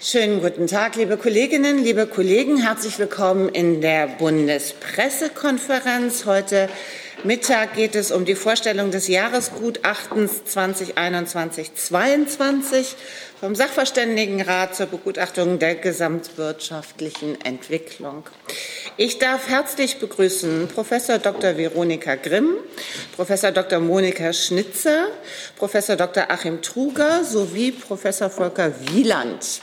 Schönen guten Tag, liebe Kolleginnen, liebe Kollegen. Herzlich willkommen in der Bundespressekonferenz. Heute Mittag geht es um die Vorstellung des Jahresgutachtens 2021-22 vom Sachverständigenrat zur Begutachtung der gesamtwirtschaftlichen Entwicklung. Ich darf herzlich begrüßen Professor Dr. Veronika Grimm, Professor Dr. Monika Schnitzer, Professor Dr. Achim Truger sowie Professor Volker Wieland.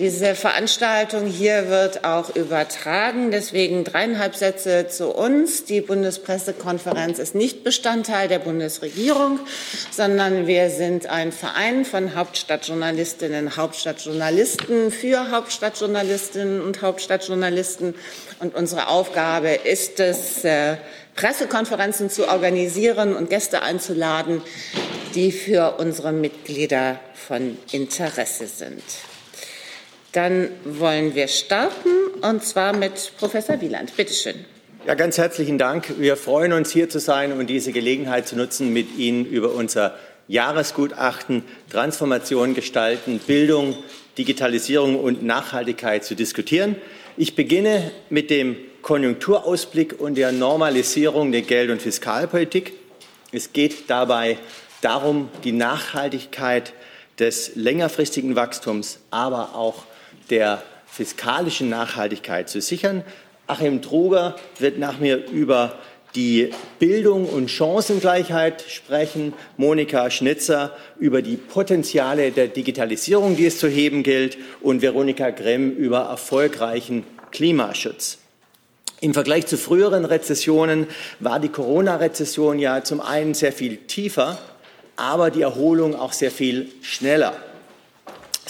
Diese Veranstaltung hier wird auch übertragen. Deswegen dreieinhalb Sätze zu uns. Die Bundespressekonferenz ist nicht Bestandteil der Bundesregierung, sondern wir sind ein Verein von Hauptstadtjournalistinnen, Hauptstadtjournalisten für Hauptstadtjournalistinnen und Hauptstadtjournalisten. Und unsere Aufgabe ist es, äh, Pressekonferenzen zu organisieren und Gäste einzuladen, die für unsere Mitglieder von Interesse sind. Dann wollen wir starten, und zwar mit Professor Wieland. Bitte schön. Ja, ganz herzlichen Dank. Wir freuen uns, hier zu sein und diese Gelegenheit zu nutzen, mit Ihnen über unser Jahresgutachten Transformation gestalten, Bildung, Digitalisierung und Nachhaltigkeit zu diskutieren. Ich beginne mit dem Konjunkturausblick und der Normalisierung der Geld- und Fiskalpolitik. Es geht dabei darum, die Nachhaltigkeit des längerfristigen Wachstums, aber auch der fiskalischen Nachhaltigkeit zu sichern. Achim Truger wird nach mir über die Bildung und Chancengleichheit sprechen, Monika Schnitzer über die Potenziale der Digitalisierung, die es zu heben gilt, und Veronika Grimm über erfolgreichen Klimaschutz. Im Vergleich zu früheren Rezessionen war die Corona-Rezession ja zum einen sehr viel tiefer, aber die Erholung auch sehr viel schneller.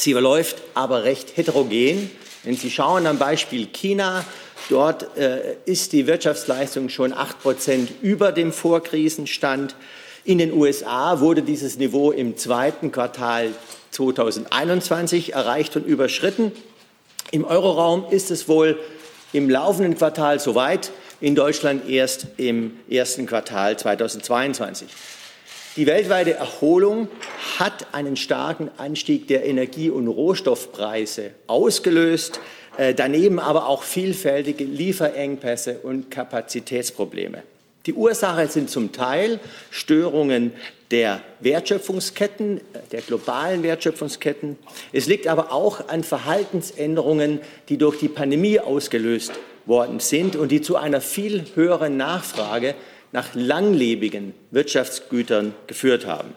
Sie verläuft aber recht heterogen. Wenn Sie schauen am Beispiel China, dort äh, ist die Wirtschaftsleistung schon acht Prozent über dem Vorkrisenstand. In den USA wurde dieses Niveau im zweiten Quartal 2021 erreicht und überschritten. Im Euroraum ist es wohl im laufenden Quartal soweit, in Deutschland erst im ersten Quartal 2022. Die weltweite Erholung hat einen starken Anstieg der Energie- und Rohstoffpreise ausgelöst, äh, daneben aber auch vielfältige Lieferengpässe und Kapazitätsprobleme. Die Ursache sind zum Teil Störungen der Wertschöpfungsketten, äh, der globalen Wertschöpfungsketten. Es liegt aber auch an Verhaltensänderungen, die durch die Pandemie ausgelöst worden sind und die zu einer viel höheren Nachfrage nach langlebigen Wirtschaftsgütern geführt haben.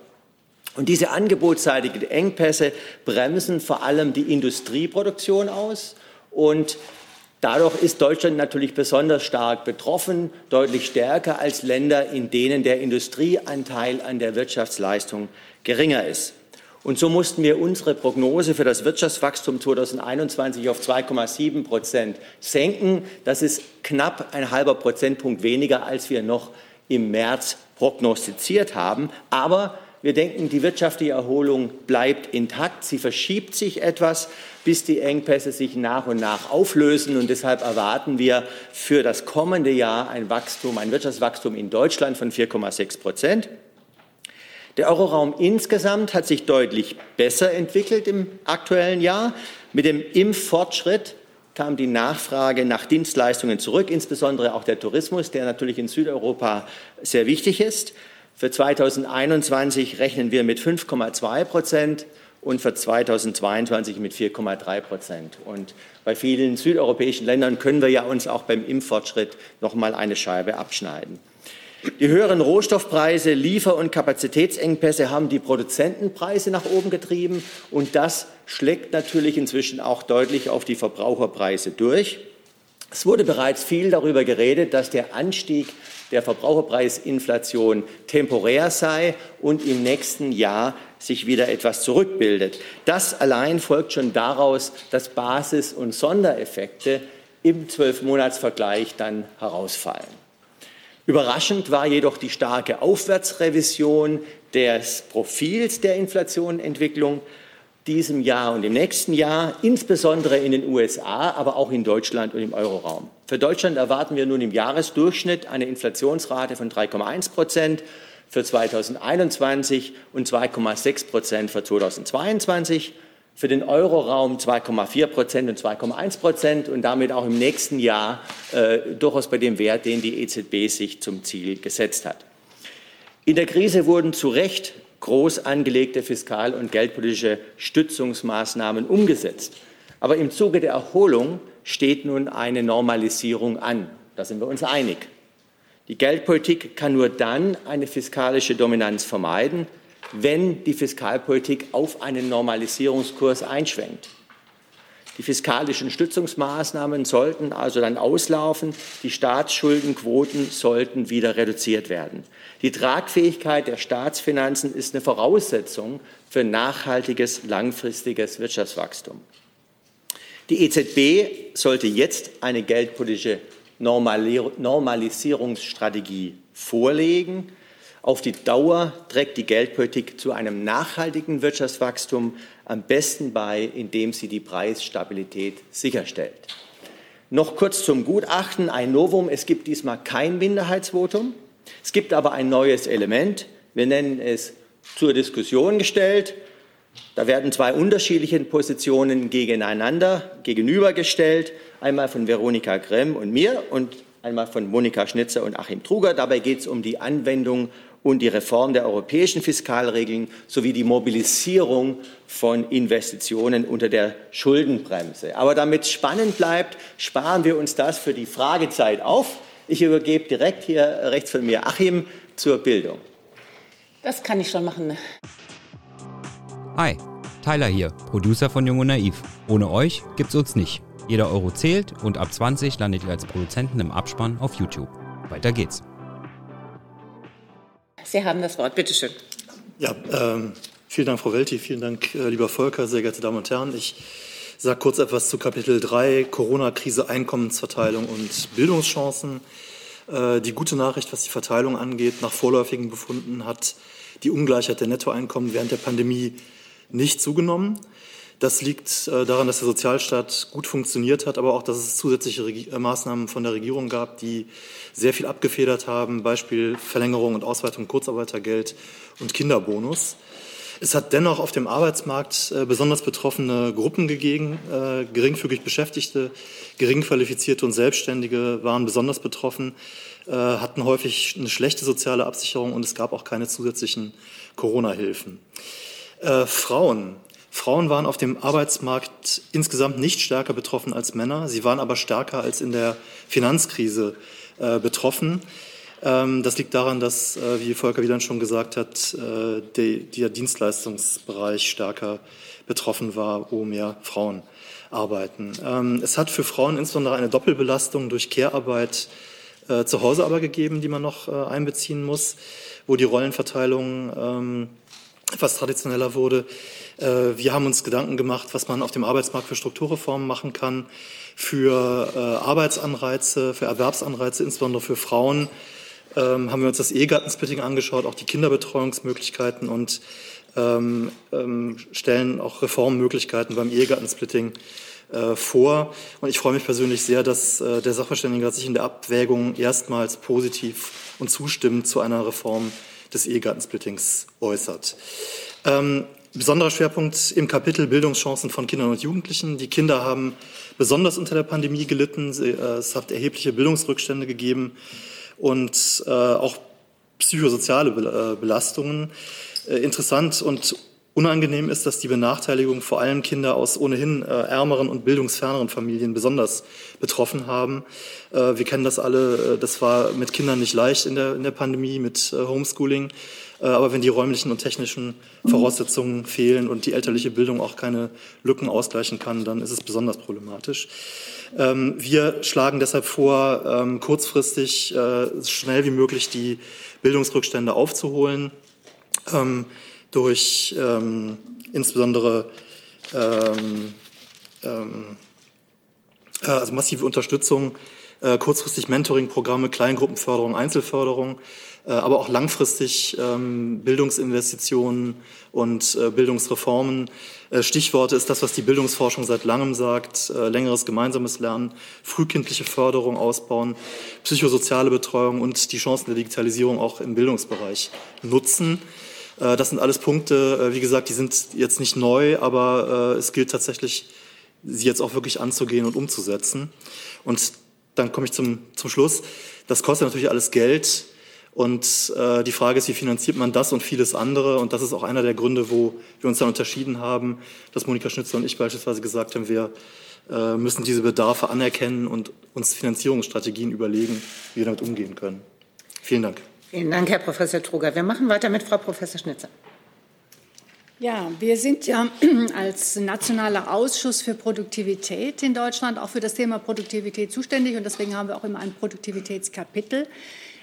Und diese angebotsseitigen Engpässe bremsen vor allem die Industrieproduktion aus und Dadurch ist Deutschland natürlich besonders stark betroffen, deutlich stärker als Länder, in denen der Industrieanteil an der Wirtschaftsleistung geringer ist. Und so mussten wir unsere Prognose für das Wirtschaftswachstum 2021 auf 2,7 Prozent senken. Das ist knapp ein halber Prozentpunkt weniger, als wir noch im März prognostiziert haben. Aber wir denken, die wirtschaftliche Erholung bleibt intakt. Sie verschiebt sich etwas, bis die Engpässe sich nach und nach auflösen. Und deshalb erwarten wir für das kommende Jahr ein Wachstum, ein Wirtschaftswachstum in Deutschland von 4,6 Prozent. Der Euroraum insgesamt hat sich deutlich besser entwickelt im aktuellen Jahr. Mit dem Impffortschritt kam die Nachfrage nach Dienstleistungen zurück, insbesondere auch der Tourismus, der natürlich in Südeuropa sehr wichtig ist. Für 2021 rechnen wir mit 5,2 Prozent und für 2022 mit 4,3 Prozent. Und bei vielen südeuropäischen Ländern können wir ja uns auch beim Impffortschritt noch mal eine Scheibe abschneiden. Die höheren Rohstoffpreise, Liefer- und Kapazitätsengpässe haben die Produzentenpreise nach oben getrieben und das schlägt natürlich inzwischen auch deutlich auf die Verbraucherpreise durch. Es wurde bereits viel darüber geredet, dass der Anstieg der Verbraucherpreisinflation temporär sei und im nächsten Jahr sich wieder etwas zurückbildet. Das allein folgt schon daraus, dass Basis- und Sondereffekte im Zwölfmonatsvergleich dann herausfallen. Überraschend war jedoch die starke Aufwärtsrevision des Profils der Inflationentwicklung diesem Jahr und im nächsten Jahr, insbesondere in den USA, aber auch in Deutschland und im Euroraum. Für Deutschland erwarten wir nun im Jahresdurchschnitt eine Inflationsrate von 3,1 Prozent für 2021 und 2,6 Prozent für 2022. für den Euroraum 2,4 Prozent und 2,1 Prozent und damit auch im nächsten Jahr äh, durchaus bei dem Wert, den die EZB sich zum Ziel gesetzt hat. In der Krise wurden zu Recht groß angelegte fiskal- und geldpolitische Stützungsmaßnahmen umgesetzt. Aber im Zuge der Erholung steht nun eine Normalisierung an. Da sind wir uns einig. Die Geldpolitik kann nur dann eine fiskalische Dominanz vermeiden, wenn die Fiskalpolitik auf einen Normalisierungskurs einschwenkt. Die fiskalischen Stützungsmaßnahmen sollten also dann auslaufen. Die Staatsschuldenquoten sollten wieder reduziert werden. Die Tragfähigkeit der Staatsfinanzen ist eine Voraussetzung für nachhaltiges, langfristiges Wirtschaftswachstum. Die EZB sollte jetzt eine geldpolitische Normalisierungsstrategie vorlegen. Auf die Dauer trägt die Geldpolitik zu einem nachhaltigen Wirtschaftswachstum am besten bei, indem sie die Preisstabilität sicherstellt. Noch kurz zum Gutachten. Ein Novum. Es gibt diesmal kein Minderheitsvotum. Es gibt aber ein neues Element. Wir nennen es zur Diskussion gestellt. Da werden zwei unterschiedliche Positionen gegeneinander gegenübergestellt. Einmal von Veronika Gremm und mir und einmal von Monika Schnitzer und Achim Truger. Dabei geht es um die Anwendung und die Reform der europäischen Fiskalregeln sowie die Mobilisierung von Investitionen unter der Schuldenbremse. Aber damit es spannend bleibt, sparen wir uns das für die Fragezeit auf. Ich übergebe direkt hier rechts von mir Achim zur Bildung. Das kann ich schon machen. Hi, Tyler hier, Producer von Jung und Naiv. Ohne euch gibt's uns nicht. Jeder Euro zählt und ab 20 landet ihr als Produzenten im Abspann auf YouTube. Weiter geht's. Sie haben das Wort. Bitte schön. Ja, ähm, vielen Dank, Frau Welti. Vielen Dank, äh, lieber Volker, sehr geehrte Damen und Herren. Ich sage kurz etwas zu Kapitel 3, Corona-Krise, Einkommensverteilung und Bildungschancen. Äh, die gute Nachricht, was die Verteilung angeht, nach vorläufigen Befunden hat die Ungleichheit der Nettoeinkommen während der Pandemie nicht zugenommen. Das liegt äh, daran, dass der Sozialstaat gut funktioniert hat, aber auch, dass es zusätzliche Regi Maßnahmen von der Regierung gab, die sehr viel abgefedert haben, Beispiel Verlängerung und Ausweitung Kurzarbeitergeld und Kinderbonus. Es hat dennoch auf dem Arbeitsmarkt äh, besonders betroffene Gruppen gegeben. Äh, geringfügig Beschäftigte, geringqualifizierte und Selbstständige waren besonders betroffen, äh, hatten häufig eine schlechte soziale Absicherung und es gab auch keine zusätzlichen Corona-Hilfen. Äh, Frauen. Frauen waren auf dem Arbeitsmarkt insgesamt nicht stärker betroffen als Männer. Sie waren aber stärker als in der Finanzkrise äh, betroffen. Ähm, das liegt daran, dass, äh, wie Volker Wieland schon gesagt hat, äh, die, der Dienstleistungsbereich stärker betroffen war, wo mehr Frauen arbeiten. Ähm, es hat für Frauen insbesondere eine Doppelbelastung durch Care-Arbeit äh, zu Hause aber gegeben, die man noch äh, einbeziehen muss, wo die Rollenverteilung ähm, etwas traditioneller wurde. Äh, wir haben uns Gedanken gemacht, was man auf dem Arbeitsmarkt für Strukturreformen machen kann für äh, Arbeitsanreize, für Erwerbsanreize, insbesondere für Frauen, ähm, haben wir uns das Ehegattensplitting angeschaut, auch die Kinderbetreuungsmöglichkeiten und ähm, ähm, stellen auch Reformmöglichkeiten beim Ehegattensplitting äh, vor. Und ich freue mich persönlich sehr, dass der Sachverständigenrat sich in der Abwägung erstmals positiv und zustimmend zu einer Reform des Ehegattensplittings äußert. Ähm, Besonderer Schwerpunkt im Kapitel Bildungschancen von Kindern und Jugendlichen. Die Kinder haben besonders unter der Pandemie gelitten. Äh, es hat erhebliche Bildungsrückstände gegeben und äh, auch psychosoziale äh, Belastungen. Interessant und unangenehm ist, dass die Benachteiligung vor allem Kinder aus ohnehin ärmeren und bildungsferneren Familien besonders betroffen haben. Wir kennen das alle. Das war mit Kindern nicht leicht in der, in der Pandemie mit Homeschooling. Äh, aber wenn die räumlichen und technischen Voraussetzungen fehlen und die elterliche Bildung auch keine Lücken ausgleichen kann, dann ist es besonders problematisch. Ähm, wir schlagen deshalb vor, ähm, kurzfristig äh, schnell wie möglich die Bildungsrückstände aufzuholen ähm, durch insbesondere äh, also massive Unterstützung, kurzfristig Mentoring-Programme, Kleingruppenförderung, Einzelförderung, äh, aber auch langfristig ähm, Bildungsinvestitionen und äh, Bildungsreformen. Äh, Stichworte ist das, was die Bildungsforschung seit langem sagt, längeres gemeinsames Lernen, frühkindliche Förderung ausbauen, psychosoziale Betreuung und die Chancen der Digitalisierung auch im Bildungsbereich nutzen. Äh, das sind alles Punkte, äh, wie gesagt, die sind jetzt nicht neu, aber äh, es gilt tatsächlich, sie jetzt auch wirklich anzugehen und umzusetzen. Und dann komme ich zum, zum Schluss. Das kostet natürlich alles Geld. Und äh, die Frage ist, wie finanziert man das und vieles andere? Und das ist auch einer der Gründe, wo wir uns dann unterschieden haben, dass Monika Schnitzer und ich beispielsweise gesagt haben, wir äh, müssen diese Bedarfe anerkennen und uns Finanzierungsstrategien überlegen, wie wir damit umgehen können. Vielen Dank. Vielen Dank, Herr Professor Truger. Wir machen weiter mit Frau Professor Schnitzer. Ja, wir sind ja als nationaler Ausschuss für Produktivität in Deutschland auch für das Thema Produktivität zuständig und deswegen haben wir auch immer ein Produktivitätskapitel.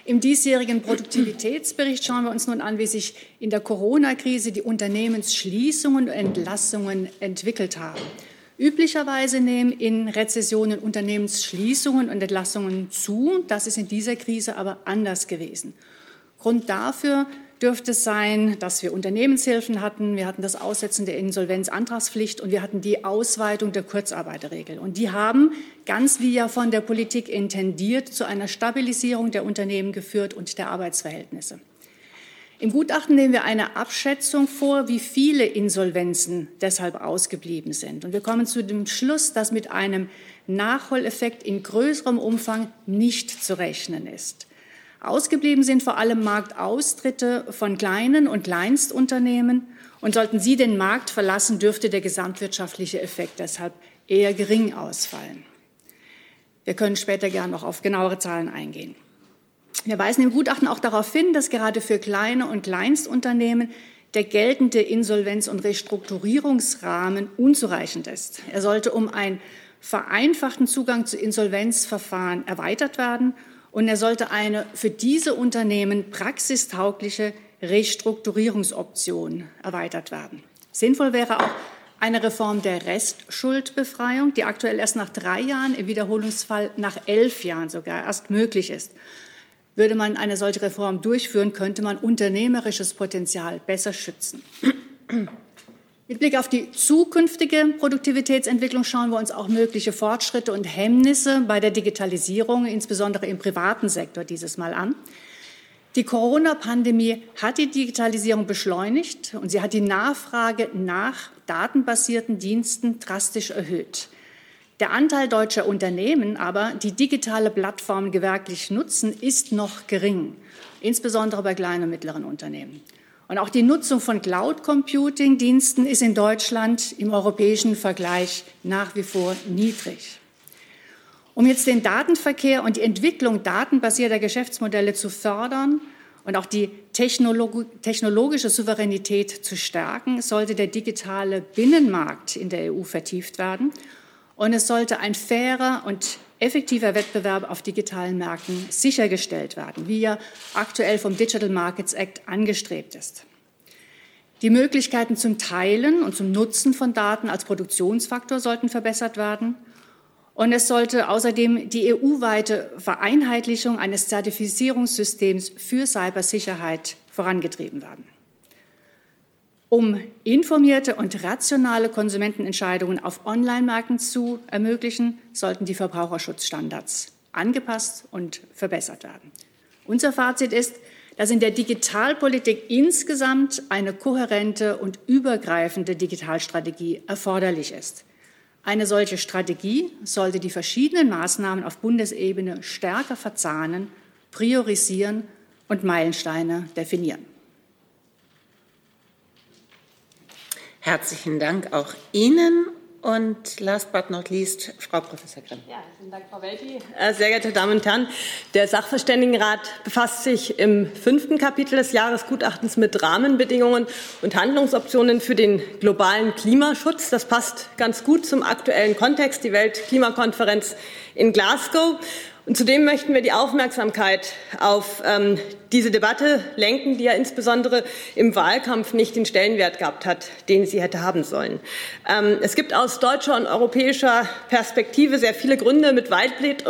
Im diesjährigen Produktivitätsbericht schauen wir uns nun an, wie sich in der Corona-Krise die Unternehmensschließungen und Entlassungen entwickelt haben. Üblicherweise nehmen in Rezessionen Unternehmensschließungen und Entlassungen zu. Das ist in dieser Krise aber anders gewesen. Grund dafür dürfte es sein, dass wir Unternehmenshilfen hatten, wir hatten das Aussetzen der Insolvenzantragspflicht und wir hatten die Ausweitung der Kurzarbeiterregel. Und die haben, ganz wie ja von der Politik intendiert, zu einer Stabilisierung der Unternehmen geführt und der Arbeitsverhältnisse. Im Gutachten nehmen wir eine Abschätzung vor, wie viele Insolvenzen deshalb ausgeblieben sind. Und wir kommen zu dem Schluss, dass mit einem Nachholeffekt in größerem Umfang nicht zu rechnen ist. Ausgeblieben sind vor allem Marktaustritte von kleinen und Kleinstunternehmen. Und sollten sie den Markt verlassen, dürfte der gesamtwirtschaftliche Effekt deshalb eher gering ausfallen. Wir können später gern noch auf genauere Zahlen eingehen. Wir weisen im Gutachten auch darauf hin, dass gerade für kleine und Kleinstunternehmen der geltende Insolvenz- und Restrukturierungsrahmen unzureichend ist. Er sollte um einen vereinfachten Zugang zu Insolvenzverfahren erweitert werden und er sollte eine für diese Unternehmen praxistaugliche Restrukturierungsoption erweitert werden. Sinnvoll wäre auch eine Reform der Restschuldbefreiung, die aktuell erst nach drei Jahren, im Wiederholungsfall nach elf Jahren sogar erst möglich ist. Würde man eine solche Reform durchführen, könnte man unternehmerisches Potenzial besser schützen. Mit Blick auf die zukünftige Produktivitätsentwicklung schauen wir uns auch mögliche Fortschritte und Hemmnisse bei der Digitalisierung, insbesondere im privaten Sektor, dieses Mal an. Die Corona-Pandemie hat die Digitalisierung beschleunigt und sie hat die Nachfrage nach datenbasierten Diensten drastisch erhöht. Der Anteil deutscher Unternehmen aber, die digitale Plattformen gewerklich nutzen, ist noch gering, insbesondere bei kleinen und mittleren Unternehmen. Und auch die Nutzung von Cloud-Computing-Diensten ist in Deutschland im europäischen Vergleich nach wie vor niedrig. Um jetzt den Datenverkehr und die Entwicklung datenbasierter Geschäftsmodelle zu fördern und auch die technologische Souveränität zu stärken, sollte der digitale Binnenmarkt in der EU vertieft werden. Und es sollte ein fairer und effektiver Wettbewerb auf digitalen Märkten sichergestellt werden, wie er aktuell vom Digital Markets Act angestrebt ist. Die Möglichkeiten zum Teilen und zum Nutzen von Daten als Produktionsfaktor sollten verbessert werden. Und es sollte außerdem die EU-weite Vereinheitlichung eines Zertifizierungssystems für Cybersicherheit vorangetrieben werden. Um informierte und rationale Konsumentenentscheidungen auf Online-Märkten zu ermöglichen, sollten die Verbraucherschutzstandards angepasst und verbessert werden. Unser Fazit ist, dass in der Digitalpolitik insgesamt eine kohärente und übergreifende Digitalstrategie erforderlich ist. Eine solche Strategie sollte die verschiedenen Maßnahmen auf Bundesebene stärker verzahnen, priorisieren und Meilensteine definieren. Herzlichen Dank auch Ihnen. Und last but not least, Frau Professor Grimm. Ja, vielen Dank, Frau Welti. Äh, sehr geehrte Damen und Herren, der Sachverständigenrat befasst sich im fünften Kapitel des Jahresgutachtens mit Rahmenbedingungen und Handlungsoptionen für den globalen Klimaschutz. Das passt ganz gut zum aktuellen Kontext, die Weltklimakonferenz in Glasgow. Und zudem möchten wir die Aufmerksamkeit auf ähm, diese Debatte lenken, die ja insbesondere im Wahlkampf nicht den Stellenwert gehabt hat, den sie hätte haben sollen. Ähm, es gibt aus deutscher und europäischer Perspektive sehr viele Gründe, mit Weitblick,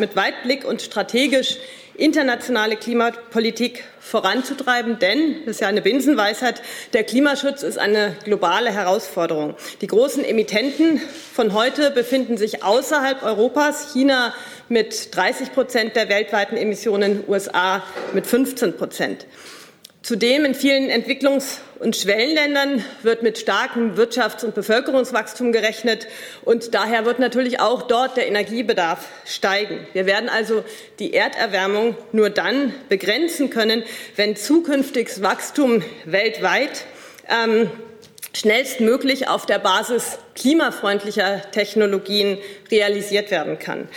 mit Weitblick und strategisch internationale Klimapolitik voranzutreiben, denn, das ist ja eine Binsenweisheit, der Klimaschutz ist eine globale Herausforderung. Die großen Emittenten von heute befinden sich außerhalb Europas, China mit 30 Prozent der weltweiten Emissionen, USA mit 15 Prozent. Zudem in vielen Entwicklungs- und Schwellenländern wird mit starkem Wirtschafts- und Bevölkerungswachstum gerechnet und daher wird natürlich auch dort der Energiebedarf steigen. Wir werden also die Erderwärmung nur dann begrenzen können, wenn zukünftiges Wachstum weltweit ähm, schnellstmöglich auf der Basis klimafreundlicher Technologien realisiert werden kann.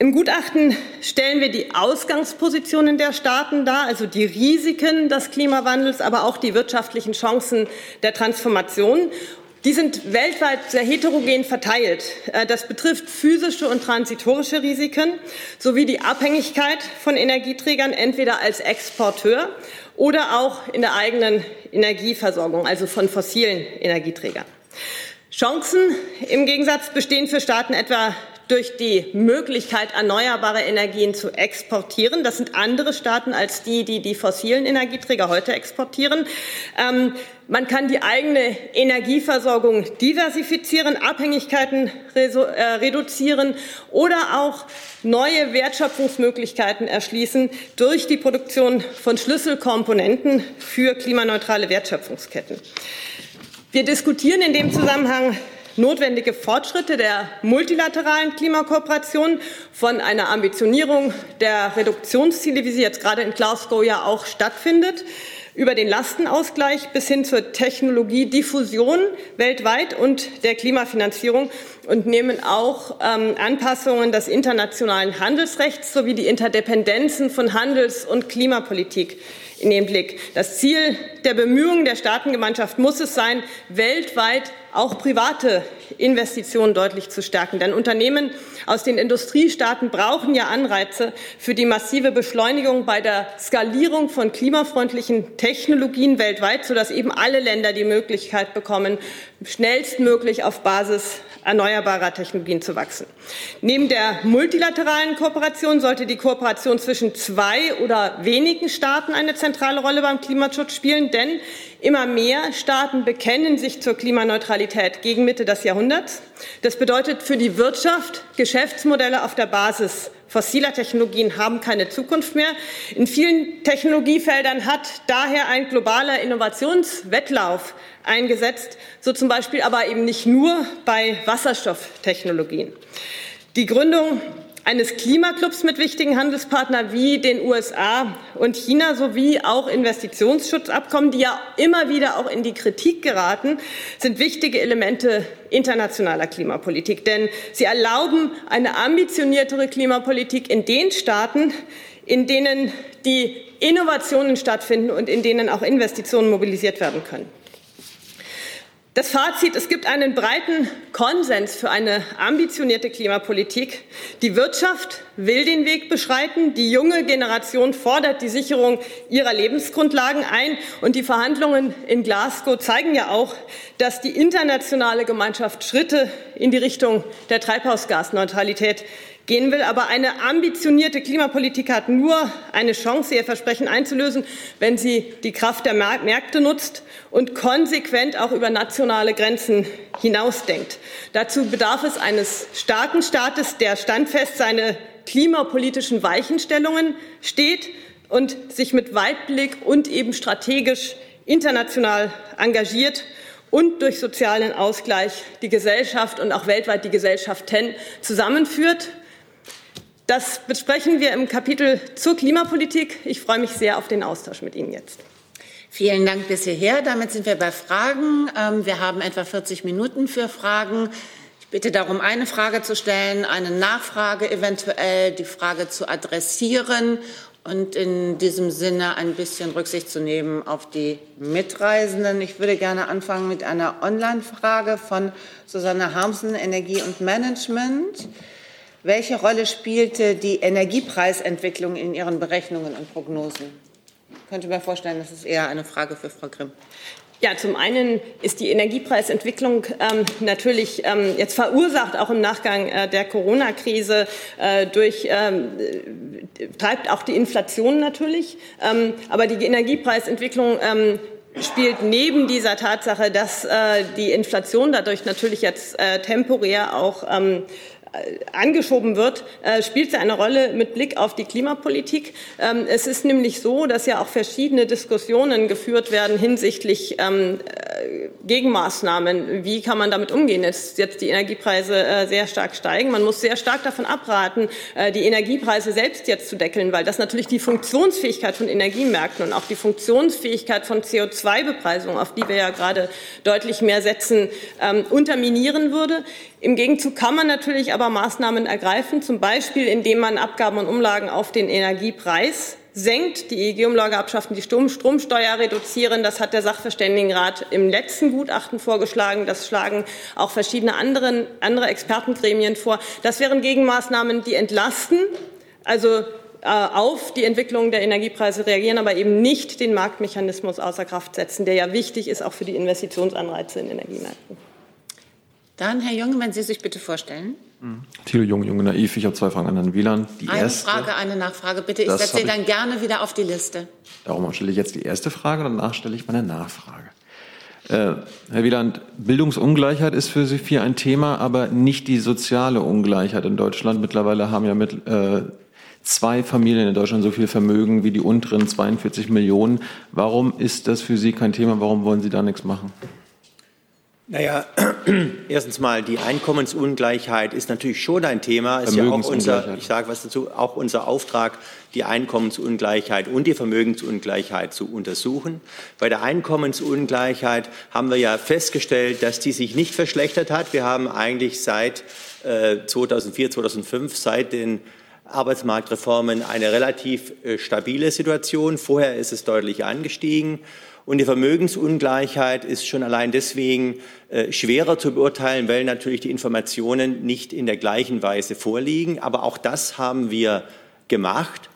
Im Gutachten stellen wir die Ausgangspositionen der Staaten dar, also die Risiken des Klimawandels, aber auch die wirtschaftlichen Chancen der Transformation. Die sind weltweit sehr heterogen verteilt. Äh, das betrifft physische und transitorische Risiken sowie die Abhängigkeit von Energieträgern entweder als Exporteur oder auch in der eigenen Energieversorgung, also von fossilen Energieträgern. Chancen im Gegensatz bestehen für Staaten etwa durch die Möglichkeit, erneuerbare Energien zu exportieren. Das sind andere Staaten als die, die die fossilen Energieträger heute exportieren. Ähm, man kann die eigene Energieversorgung diversifizieren, Abhängigkeiten äh, reduzieren oder auch neue Wertschöpfungsmöglichkeiten erschließen durch die Produktion von Schlüsselkomponenten für klimaneutrale Wertschöpfungsketten. Wir diskutieren in dem Zusammenhang notwendige Fortschritte der multilateralen Klimakooperation von einer Ambitionierung der Reduktionsziele, wie sie jetzt gerade in Glasgow ja auch stattfindet, über den Lastenausgleich bis hin zur Technologiediffusion weltweit und der Klimafinanzierung und nehmen auch ähm, Anpassungen des internationalen Handelsrechts sowie die Interdependenzen von Handels- und Klimapolitik in den Blick. Das Ziel der Bemühungen der Staatengemeinschaft muss es sein, weltweit auch private Investitionen deutlich zu stärken. Denn Unternehmen aus den Industriestaaten brauchen ja Anreize für die massive Beschleunigung bei der Skalierung von klimafreundlichen Technologien weltweit, sodass eben alle Länder die Möglichkeit bekommen, schnellstmöglich auf Basis erneuerbarer Technologien zu wachsen. Neben der multilateralen Kooperation sollte die Kooperation zwischen zwei oder wenigen Staaten eine zentrale Rolle beim Klimaschutz spielen, denn immer mehr Staaten bekennen sich zur Klimaneutralität gegen Mitte des Jahrhunderts. Das bedeutet für die Wirtschaft, Geschäftsmodelle auf der Basis fossiler Technologien haben keine Zukunft mehr. In vielen Technologiefeldern hat daher ein globaler Innovationswettlauf eingesetzt, so zum Beispiel aber eben nicht nur bei Wasserstofftechnologien. Die Gründung eines Klimaclubs mit wichtigen Handelspartnern wie den USA und China sowie auch Investitionsschutzabkommen, die ja immer wieder auch in die Kritik geraten, sind wichtige Elemente internationaler Klimapolitik. Denn sie erlauben eine ambitioniertere Klimapolitik in den Staaten, in denen die Innovationen stattfinden und in denen auch Investitionen mobilisiert werden können. Das Fazit, es gibt einen breiten Konsens für eine ambitionierte Klimapolitik. Die Wirtschaft will den Weg beschreiten. Die junge Generation fordert die Sicherung ihrer Lebensgrundlagen ein. Und die Verhandlungen in Glasgow zeigen ja auch, dass die internationale Gemeinschaft Schritte in die Richtung der Treibhausgasneutralität gehen will. Aber eine ambitionierte Klimapolitik hat nur eine Chance, ihr Versprechen einzulösen, wenn sie die Kraft der Märkte nutzt und konsequent auch über nationale Grenzen hinausdenkt. Dazu bedarf es eines starken Staates, der standfest seine klimapolitischen Weichenstellungen steht und sich mit Weitblick und eben strategisch international engagiert und durch sozialen Ausgleich die Gesellschaft und auch weltweit die Gesellschaften zusammenführt. Das besprechen wir im Kapitel zur Klimapolitik. Ich freue mich sehr auf den Austausch mit Ihnen jetzt. Vielen Dank bis hierher. Damit sind wir bei Fragen. Ähm, wir haben etwa 40 Minuten für Fragen. Ich bitte darum, eine Frage zu stellen, eine Nachfrage eventuell, die Frage zu adressieren und in diesem Sinne ein bisschen Rücksicht zu nehmen auf die Mitreisenden. Ich würde gerne anfangen mit einer Online-Frage von Susanne Harmsen, Energie und Management. Welche Rolle spielte die Energiepreisentwicklung in Ihren Berechnungen und Prognosen? Ich könnte mir vorstellen, das ist eher eine Frage für Frau Grimm. Ja, zum einen ist die Energiepreisentwicklung ähm, natürlich ähm, jetzt verursacht, auch im Nachgang äh, der Corona-Krise, äh, durch, ähm, äh, treibt auch die Inflation natürlich. Ähm, aber die Energiepreisentwicklung ähm, spielt neben dieser Tatsache, dass äh, die Inflation dadurch natürlich jetzt äh, temporär auch ähm, angeschoben wird, äh, spielt sie eine Rolle mit Blick auf die Klimapolitik. Ähm, es ist nämlich so, dass ja auch verschiedene Diskussionen geführt werden hinsichtlich ähm, äh, Gegenmaßnahmen. Wie kann man damit umgehen, dass jetzt die Energiepreise äh, sehr stark steigen? Man muss sehr stark davon abraten, die Energiepreise selbst jetzt zu deckeln, weil das natürlich die Funktionsfähigkeit von Energiemärkten und auch die Funktionsfähigkeit von CO2-Bepreisung, auf die wir ja gerade deutlich mehr setzen, ähm, unterminieren würde. Im Gegenzug kann man natürlich aber Maßnahmen ergreifen, zum Beispiel indem man Abgaben und Umlagen auf den Energiepreis senkt, die EEG-Umlage abschaffen, die Stromsteuer reduzieren. Das hat der Sachverständigenrat im letzten Gutachten vorgeschlagen. Das schlagen auch verschiedene anderen, andere Expertengremien vor. Das wären Gegenmaßnahmen, die entlasten, also äh, auf die Entwicklung der Energiepreise reagieren, aber eben nicht den Marktmechanismus außer Kraft setzen, der ja wichtig ist auch für die Investitionsanreize in Energiemärkten. Dann, Herr Junge, wenn Sie sich bitte vorstellen. Thilo Junge, Junge Naiv. Ich habe zwei Fragen an Herrn Wieland. Die eine erste, Frage, eine Nachfrage. Bitte, ich setze Sie dann gerne wieder auf die Liste. Darum stelle ich jetzt die erste Frage, danach stelle ich meine Nachfrage. Äh, Herr Wieland, Bildungsungleichheit ist für Sie viel ein Thema, aber nicht die soziale Ungleichheit in Deutschland. Mittlerweile haben ja mit, äh, zwei Familien in Deutschland so viel Vermögen wie die unteren 42 Millionen. Warum ist das für Sie kein Thema? Warum wollen Sie da nichts machen? Naja, erstens mal, die Einkommensungleichheit ist natürlich schon ein Thema. Ist ja auch unser, ich sage was dazu, auch unser Auftrag, die Einkommensungleichheit und die Vermögensungleichheit zu untersuchen. Bei der Einkommensungleichheit haben wir ja festgestellt, dass die sich nicht verschlechtert hat. Wir haben eigentlich seit äh, 2004, 2005, seit den Arbeitsmarktreformen eine relativ äh, stabile Situation. Vorher ist es deutlich angestiegen. Und die Vermögensungleichheit ist schon allein deswegen äh, schwerer zu beurteilen, weil natürlich die Informationen nicht in der gleichen Weise vorliegen. Aber auch das haben wir gemacht.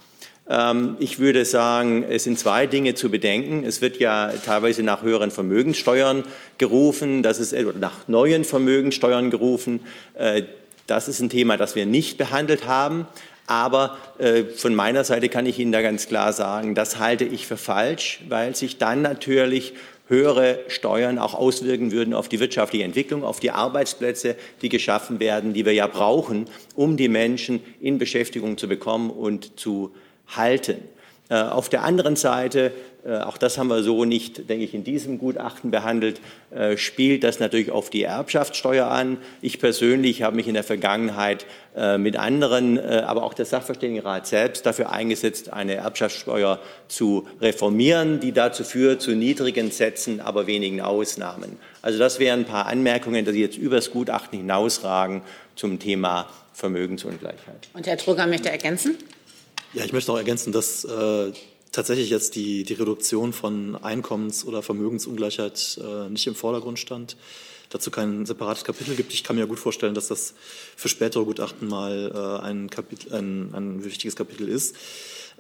Ähm, ich würde sagen, es sind zwei Dinge zu bedenken. Es wird ja teilweise nach höheren Vermögenssteuern gerufen, das ist nach neuen Vermögenssteuern gerufen. Äh, das ist ein Thema, das wir nicht behandelt haben. Aber äh, von meiner Seite kann ich Ihnen da ganz klar sagen, das halte ich für falsch, weil sich dann natürlich höhere Steuern auch auswirken würden auf die wirtschaftliche Entwicklung, auf die Arbeitsplätze, die geschaffen werden, die wir ja brauchen, um die Menschen in Beschäftigung zu bekommen und zu halten. Äh, auf der anderen Seite auch das haben wir so nicht, denke ich, in diesem Gutachten behandelt, äh, spielt das natürlich auf die Erbschaftssteuer an. Ich persönlich habe mich in der Vergangenheit äh, mit anderen, aber auch der Sachverständigenrat selbst dafür eingesetzt, eine Erbschaftssteuer zu reformieren, die dazu führt, zu niedrigen Sätzen, aber wenigen Ausnahmen. Also das wären ein paar Anmerkungen, die jetzt übers Gutachten hinausragen zum Thema Vermögensungleichheit. Und Herr Trugger möchte ergänzen? Ja, ich möchte auch ergänzen, dass äh, tatsächlich jetzt die, die Reduktion von Einkommens- oder Vermögensungleichheit äh, nicht im Vordergrund stand. Dazu kein separates Kapitel gibt. Ich kann mir gut vorstellen, dass das für spätere Gutachten mal äh, ein, Kapitel, ein, ein wichtiges Kapitel ist.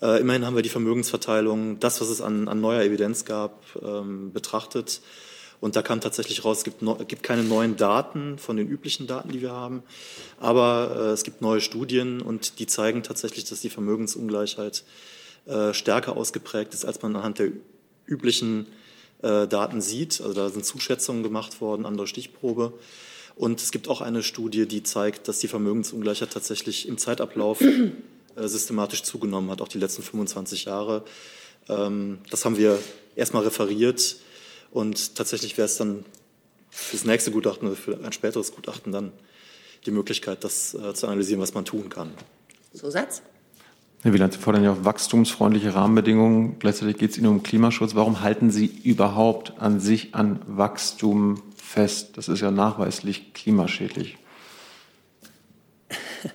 Äh, immerhin haben wir die Vermögensverteilung, das, was es an, an neuer Evidenz gab, ähm, betrachtet. Und da kam tatsächlich raus, es gibt, no, gibt, keine neuen Daten von den üblichen Daten, die wir haben, aber äh, es gibt neue Studien und die zeigen tatsächlich, dass die Vermögensungleichheit äh, stärker ausgeprägt ist, als man anhand der üblichen äh, Daten sieht. Also da sind Zuschätzungen gemacht worden, andere Stichprobe. Und es gibt auch eine Studie, die zeigt, dass die Vermögensungleichheit tatsächlich im Zeitablauf äh, systematisch zugenommen hat, auch die letzten 25 Jahre. Ähm, das haben wir erstmal referiert und tatsächlich wäre es dann fürs nächste Gutachten oder für ein späteres Gutachten dann die Möglichkeit, das zu analysieren, was man tun kann. Zusatz? Herr Wieland, Sie fordern ja auch wachstumsfreundliche Rahmenbedingungen. Gleichzeitig geht es Ihnen um Klimaschutz. Warum halten Sie überhaupt an sich an Wachstum fest? Das ist ja nachweislich klimaschädlich.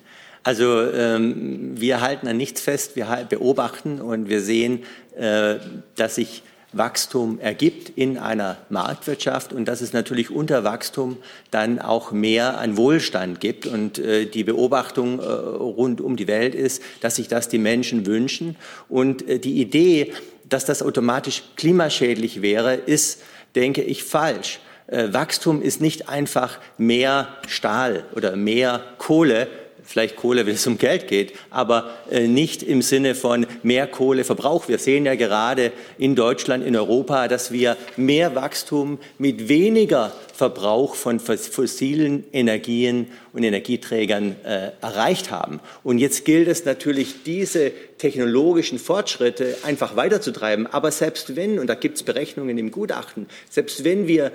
Also ähm, wir halten an nichts fest, wir beobachten und wir sehen, äh, dass sich Wachstum ergibt in einer Marktwirtschaft und dass es natürlich unter Wachstum dann auch mehr an Wohlstand gibt. Und äh, die Beobachtung äh, rund um die Welt ist, dass sich das die Menschen wünschen. Und äh, die Idee, dass das automatisch klimaschädlich wäre, ist, denke ich, falsch. Äh, Wachstum ist nicht einfach mehr Stahl oder mehr Kohle, vielleicht Kohle, wenn es um Geld geht, aber äh, nicht im Sinne von mehr Kohleverbrauch. Wir sehen ja gerade in Deutschland, in Europa, dass wir mehr Wachstum mit weniger Verbrauch von fossilen Energien und Energieträgern äh, erreicht haben. Und jetzt gilt es natürlich, diese technologischen Fortschritte einfach weiterzutreiben. Aber selbst wenn, und da gibt es Berechnungen im Gutachten, selbst wenn wir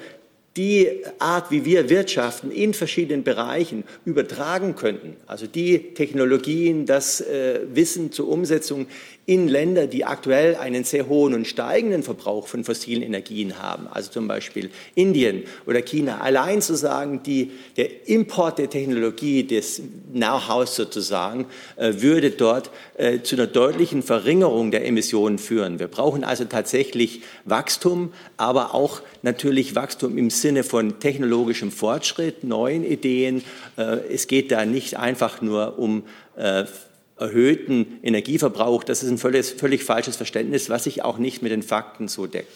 die Art, wie wir wirtschaften, in verschiedenen Bereichen übertragen könnten, also die Technologien, das äh, Wissen zur Umsetzung in Länder, die aktuell einen sehr hohen und steigenden Verbrauch von fossilen Energien haben, also zum Beispiel Indien oder China, allein zu sagen, die, der Import der Technologie, des Know-hows sozusagen, äh, würde dort äh, zu einer deutlichen Verringerung der Emissionen führen. Wir brauchen also tatsächlich Wachstum, aber auch natürlich Wachstum im Sinne von technologischem Fortschritt, neuen Ideen. Äh, es geht da nicht einfach nur um erhöhten Energieverbrauch. Das ist ein völlig, völlig falsches Verständnis, was sich auch nicht mit den Fakten so deckt.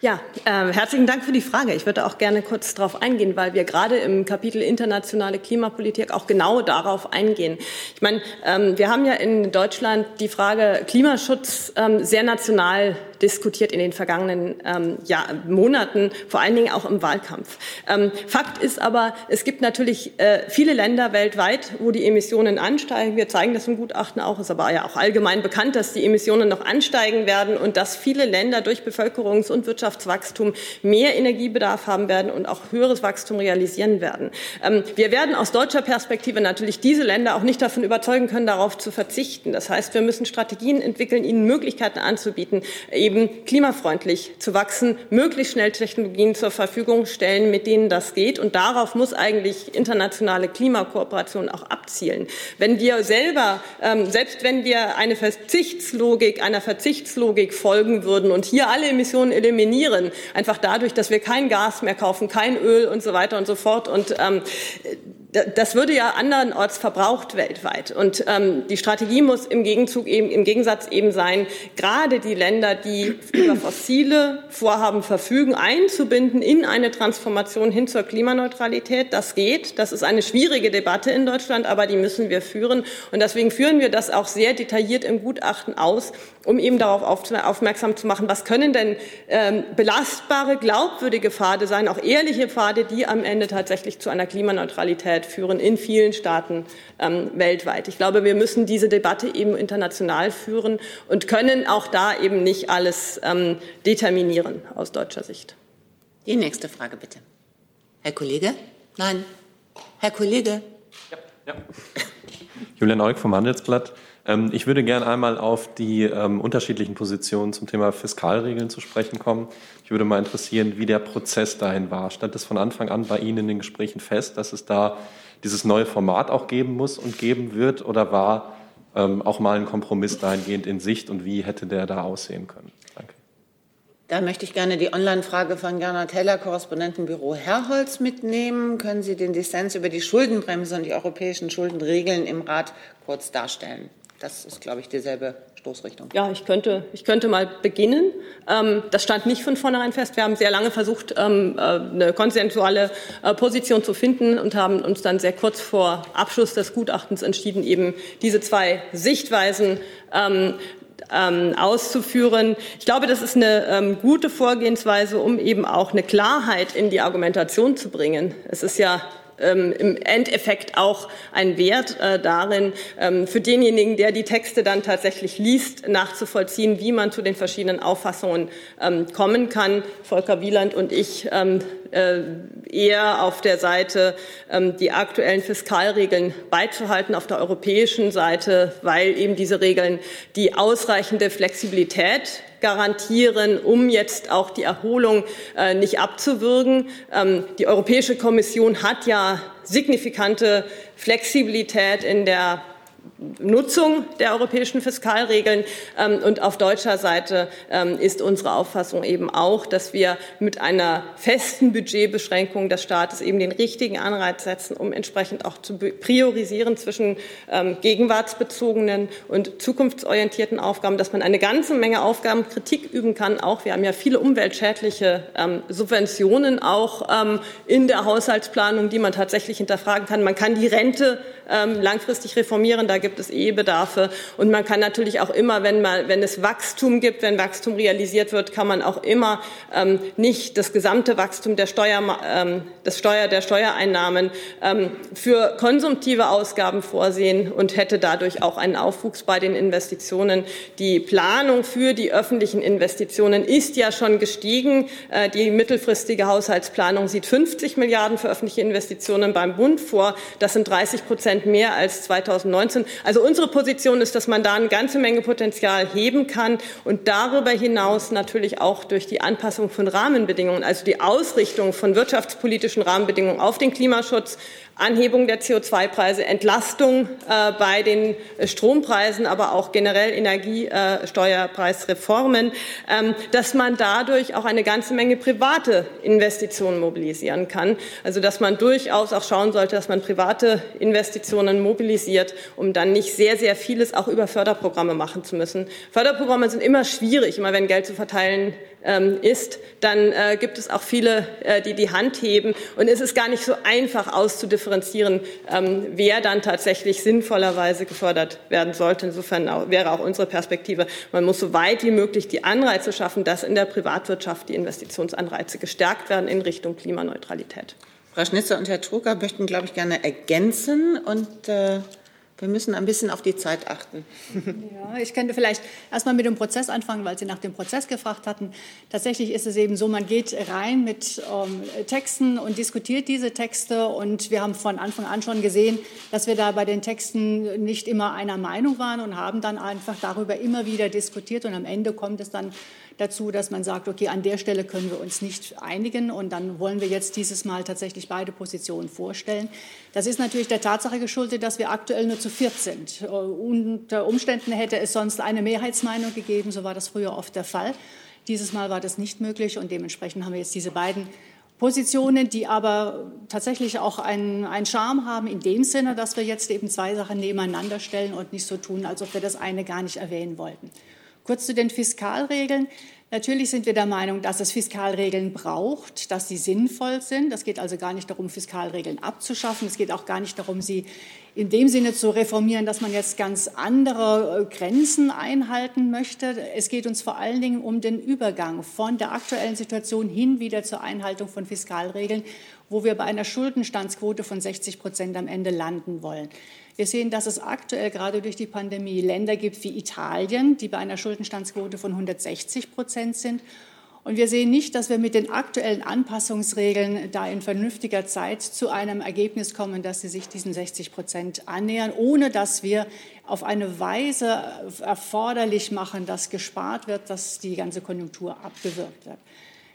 Ja, äh, herzlichen Dank für die Frage. Ich würde auch gerne kurz darauf eingehen, weil wir gerade im Kapitel internationale Klimapolitik auch genau darauf eingehen. Ich meine, ähm, wir haben ja in Deutschland die Frage Klimaschutz ähm, sehr national diskutiert in den vergangenen ähm, ja, Monaten, vor allen Dingen auch im Wahlkampf. Ähm, Fakt ist aber, es gibt natürlich äh, viele Länder weltweit, wo die Emissionen ansteigen. Wir zeigen das im Gutachten auch, ist aber ja auch allgemein bekannt, dass die Emissionen noch ansteigen werden und dass viele Länder durch Bevölkerungs- und Wirtschaftswachstum mehr Energiebedarf haben werden und auch höheres Wachstum realisieren werden. Ähm, wir werden aus deutscher Perspektive natürlich diese Länder auch nicht davon überzeugen können, darauf zu verzichten. Das heißt, wir müssen Strategien entwickeln, ihnen Möglichkeiten anzubieten, eben klimafreundlich zu wachsen, möglichst schnell Technologien zur Verfügung stellen, mit denen das geht. Und darauf muss eigentlich internationale Klimakooperation auch abzielen. Wenn wir selber, ähm, selbst wenn wir eine Verzichtslogik, einer Verzichtslogik folgen würden und hier alle Emissionen eliminieren, einfach dadurch, dass wir kein Gas mehr kaufen, kein Öl und so weiter und so fort und ähm, das würde ja andernorts verbraucht weltweit. Und ähm, die Strategie muss im Gegenzug eben, im Gegensatz eben sein, gerade die Länder, die über fossile Vorhaben verfügen, einzubinden in eine Transformation hin zur Klimaneutralität. Das geht. Das ist eine schwierige Debatte in Deutschland, aber die müssen wir führen. Und deswegen führen wir das auch sehr detailliert im Gutachten aus, um eben darauf aufmerksam zu machen, was können denn ähm, belastbare, glaubwürdige Pfade sein, auch ehrliche Pfade, die am Ende tatsächlich zu einer Klimaneutralität führen in vielen Staaten ähm, weltweit. Ich glaube, wir müssen diese Debatte eben international führen und können auch da eben nicht alles ähm, determinieren aus deutscher Sicht. Die nächste Frage bitte. Herr Kollege? Nein. Herr Kollege? Ja. ja. Julian Eug vom Handelsblatt. Ähm, ich würde gerne einmal auf die ähm, unterschiedlichen Positionen zum Thema Fiskalregeln zu sprechen kommen. Ich würde mal interessieren, wie der Prozess dahin war. Stand es von Anfang an bei Ihnen in den Gesprächen fest, dass es da dieses neue Format auch geben muss und geben wird? Oder war ähm, auch mal ein Kompromiss dahingehend in Sicht und wie hätte der da aussehen können? Danke. Da möchte ich gerne die Online-Frage von Gernot Heller, Korrespondentenbüro Herrholz, mitnehmen. Können Sie den Dissens über die Schuldenbremse und die europäischen Schuldenregeln im Rat kurz darstellen? Das ist, glaube ich, dieselbe Stoßrichtung. Ja, ich könnte, ich könnte mal beginnen. Ähm, das stand nicht von vornherein fest. Wir haben sehr lange versucht, ähm, äh, eine konsensuale äh, Position zu finden und haben uns dann sehr kurz vor Abschluss des Gutachtens entschieden, eben diese zwei Sichtweisen ähm, ähm, auszuführen. Ich glaube, das ist eine ähm, gute Vorgehensweise, um eben auch eine Klarheit in die Argumentation zu bringen. Es ist ja ähm, im Endeffekt auch ein Wert äh, darin, ähm, für denjenigen, der die Texte dann tatsächlich liest, nachzuvollziehen, wie man zu den verschiedenen Auffassungen ähm, kommen kann. Volker Wieland und ich ähm, äh, eher auf der Seite, ähm, die aktuellen Fiskalregeln beizuhalten, auf der europäischen Seite, weil eben diese Regeln die ausreichende Flexibilität garantieren, um jetzt auch die Erholung äh, nicht abzuwürgen. Ähm, die Europäische Kommission hat ja signifikante Flexibilität in der Nutzung der europäischen Fiskalregeln. Ähm, und auf deutscher Seite ähm, ist unsere Auffassung eben auch, dass wir mit einer festen Budgetbeschränkung des Staates eben den richtigen Anreiz setzen, um entsprechend auch zu priorisieren zwischen ähm, gegenwartsbezogenen und zukunftsorientierten Aufgaben, dass man eine ganze Menge Aufgaben Kritik üben kann. Auch wir haben ja viele umweltschädliche Subventionen auch in der Haushaltsplanung, die man tatsächlich hinterfragen kann. Man kann die Rente langfristig reformieren. Da gibt es eh Bedarfe. Und man kann natürlich auch immer, wenn, man, wenn es Wachstum gibt, wenn Wachstum realisiert wird, kann man auch immer ähm, nicht das gesamte Wachstum der, Steuer, ähm, des Steuer, der Steuereinnahmen ähm, für konsumtive Ausgaben vorsehen und hätte dadurch auch einen Aufwuchs bei den Investitionen. Die Planung für die öffentlichen Investitionen ist ja schon gestiegen. Äh, die mittelfristige Haushaltsplanung sieht 50 Milliarden für öffentliche Investitionen beim Bund vor. Das sind 30 Prozent mehr als 2019. Also unsere Position ist, dass man da eine ganze Menge Potenzial heben kann und darüber hinaus natürlich auch durch die Anpassung von Rahmenbedingungen, also die Ausrichtung von wirtschaftspolitischen Rahmenbedingungen auf den Klimaschutz, Anhebung der CO2-Preise, Entlastung äh, bei den Strompreisen, aber auch generell Energiesteuerpreisreformen, ähm, dass man dadurch auch eine ganze Menge private Investitionen mobilisieren kann. Also dass man durchaus auch schauen sollte, dass man private Investitionen mobilisiert, um dann nicht sehr, sehr vieles auch über Förderprogramme machen zu müssen. Förderprogramme sind immer schwierig, immer wenn Geld zu verteilen ähm, ist, dann äh, gibt es auch viele, äh, die die Hand heben. Und es ist gar nicht so einfach auszudifferenzieren, ähm, wer dann tatsächlich sinnvollerweise gefördert werden sollte. Insofern wäre auch unsere Perspektive, man muss so weit wie möglich die Anreize schaffen, dass in der Privatwirtschaft die Investitionsanreize gestärkt werden in Richtung Klimaneutralität. Frau Schnitzer und Herr Trucker möchten, glaube ich, gerne ergänzen und äh wir müssen ein bisschen auf die Zeit achten. Ja, ich könnte vielleicht erstmal mit dem Prozess anfangen, weil Sie nach dem Prozess gefragt hatten. Tatsächlich ist es eben so, man geht rein mit ähm, Texten und diskutiert diese Texte. Und wir haben von Anfang an schon gesehen, dass wir da bei den Texten nicht immer einer Meinung waren und haben dann einfach darüber immer wieder diskutiert. Und am Ende kommt es dann dazu, dass man sagt, okay, an der Stelle können wir uns nicht einigen und dann wollen wir jetzt dieses Mal tatsächlich beide Positionen vorstellen. Das ist natürlich der Tatsache geschuldet, dass wir aktuell nur zu viert sind. Unter Umständen hätte es sonst eine Mehrheitsmeinung gegeben, so war das früher oft der Fall. Dieses Mal war das nicht möglich und dementsprechend haben wir jetzt diese beiden Positionen, die aber tatsächlich auch einen, einen Charme haben in dem Sinne, dass wir jetzt eben zwei Sachen nebeneinander stellen und nicht so tun, als ob wir das eine gar nicht erwähnen wollten. Kurz zu den Fiskalregeln. Natürlich sind wir der Meinung, dass es Fiskalregeln braucht, dass sie sinnvoll sind. Es geht also gar nicht darum, Fiskalregeln abzuschaffen. Es geht auch gar nicht darum, sie in dem Sinne zu reformieren, dass man jetzt ganz andere äh, Grenzen einhalten möchte. Es geht uns vor allen Dingen um den Übergang von der aktuellen Situation hin wieder zur Einhaltung von Fiskalregeln, wo wir bei einer Schuldenstandsquote von 60 Prozent am Ende landen wollen. Wir sehen, dass es aktuell gerade durch die Pandemie Länder gibt wie Italien, die bei einer Schuldenstandsquote von 160 Prozent sind. Und wir sehen nicht, dass wir mit den aktuellen Anpassungsregeln da in vernünftiger Zeit zu einem Ergebnis kommen, dass sie sich diesen 60 Prozent annähern, ohne dass wir auf eine Weise erforderlich machen, dass gespart wird, dass die ganze Konjunktur abgewirkt wird.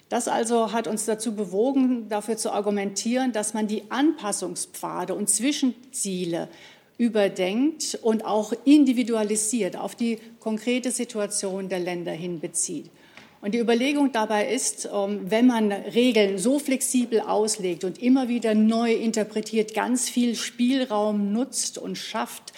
Das also hat uns dazu bewogen, dafür zu argumentieren, dass man die Anpassungspfade und Zwischenziele überdenkt und auch individualisiert auf die konkrete Situation der Länder hin bezieht. Und die Überlegung dabei ist, ähm, wenn man Regeln so flexibel auslegt und immer wieder neu interpretiert, ganz viel Spielraum nutzt und schafft,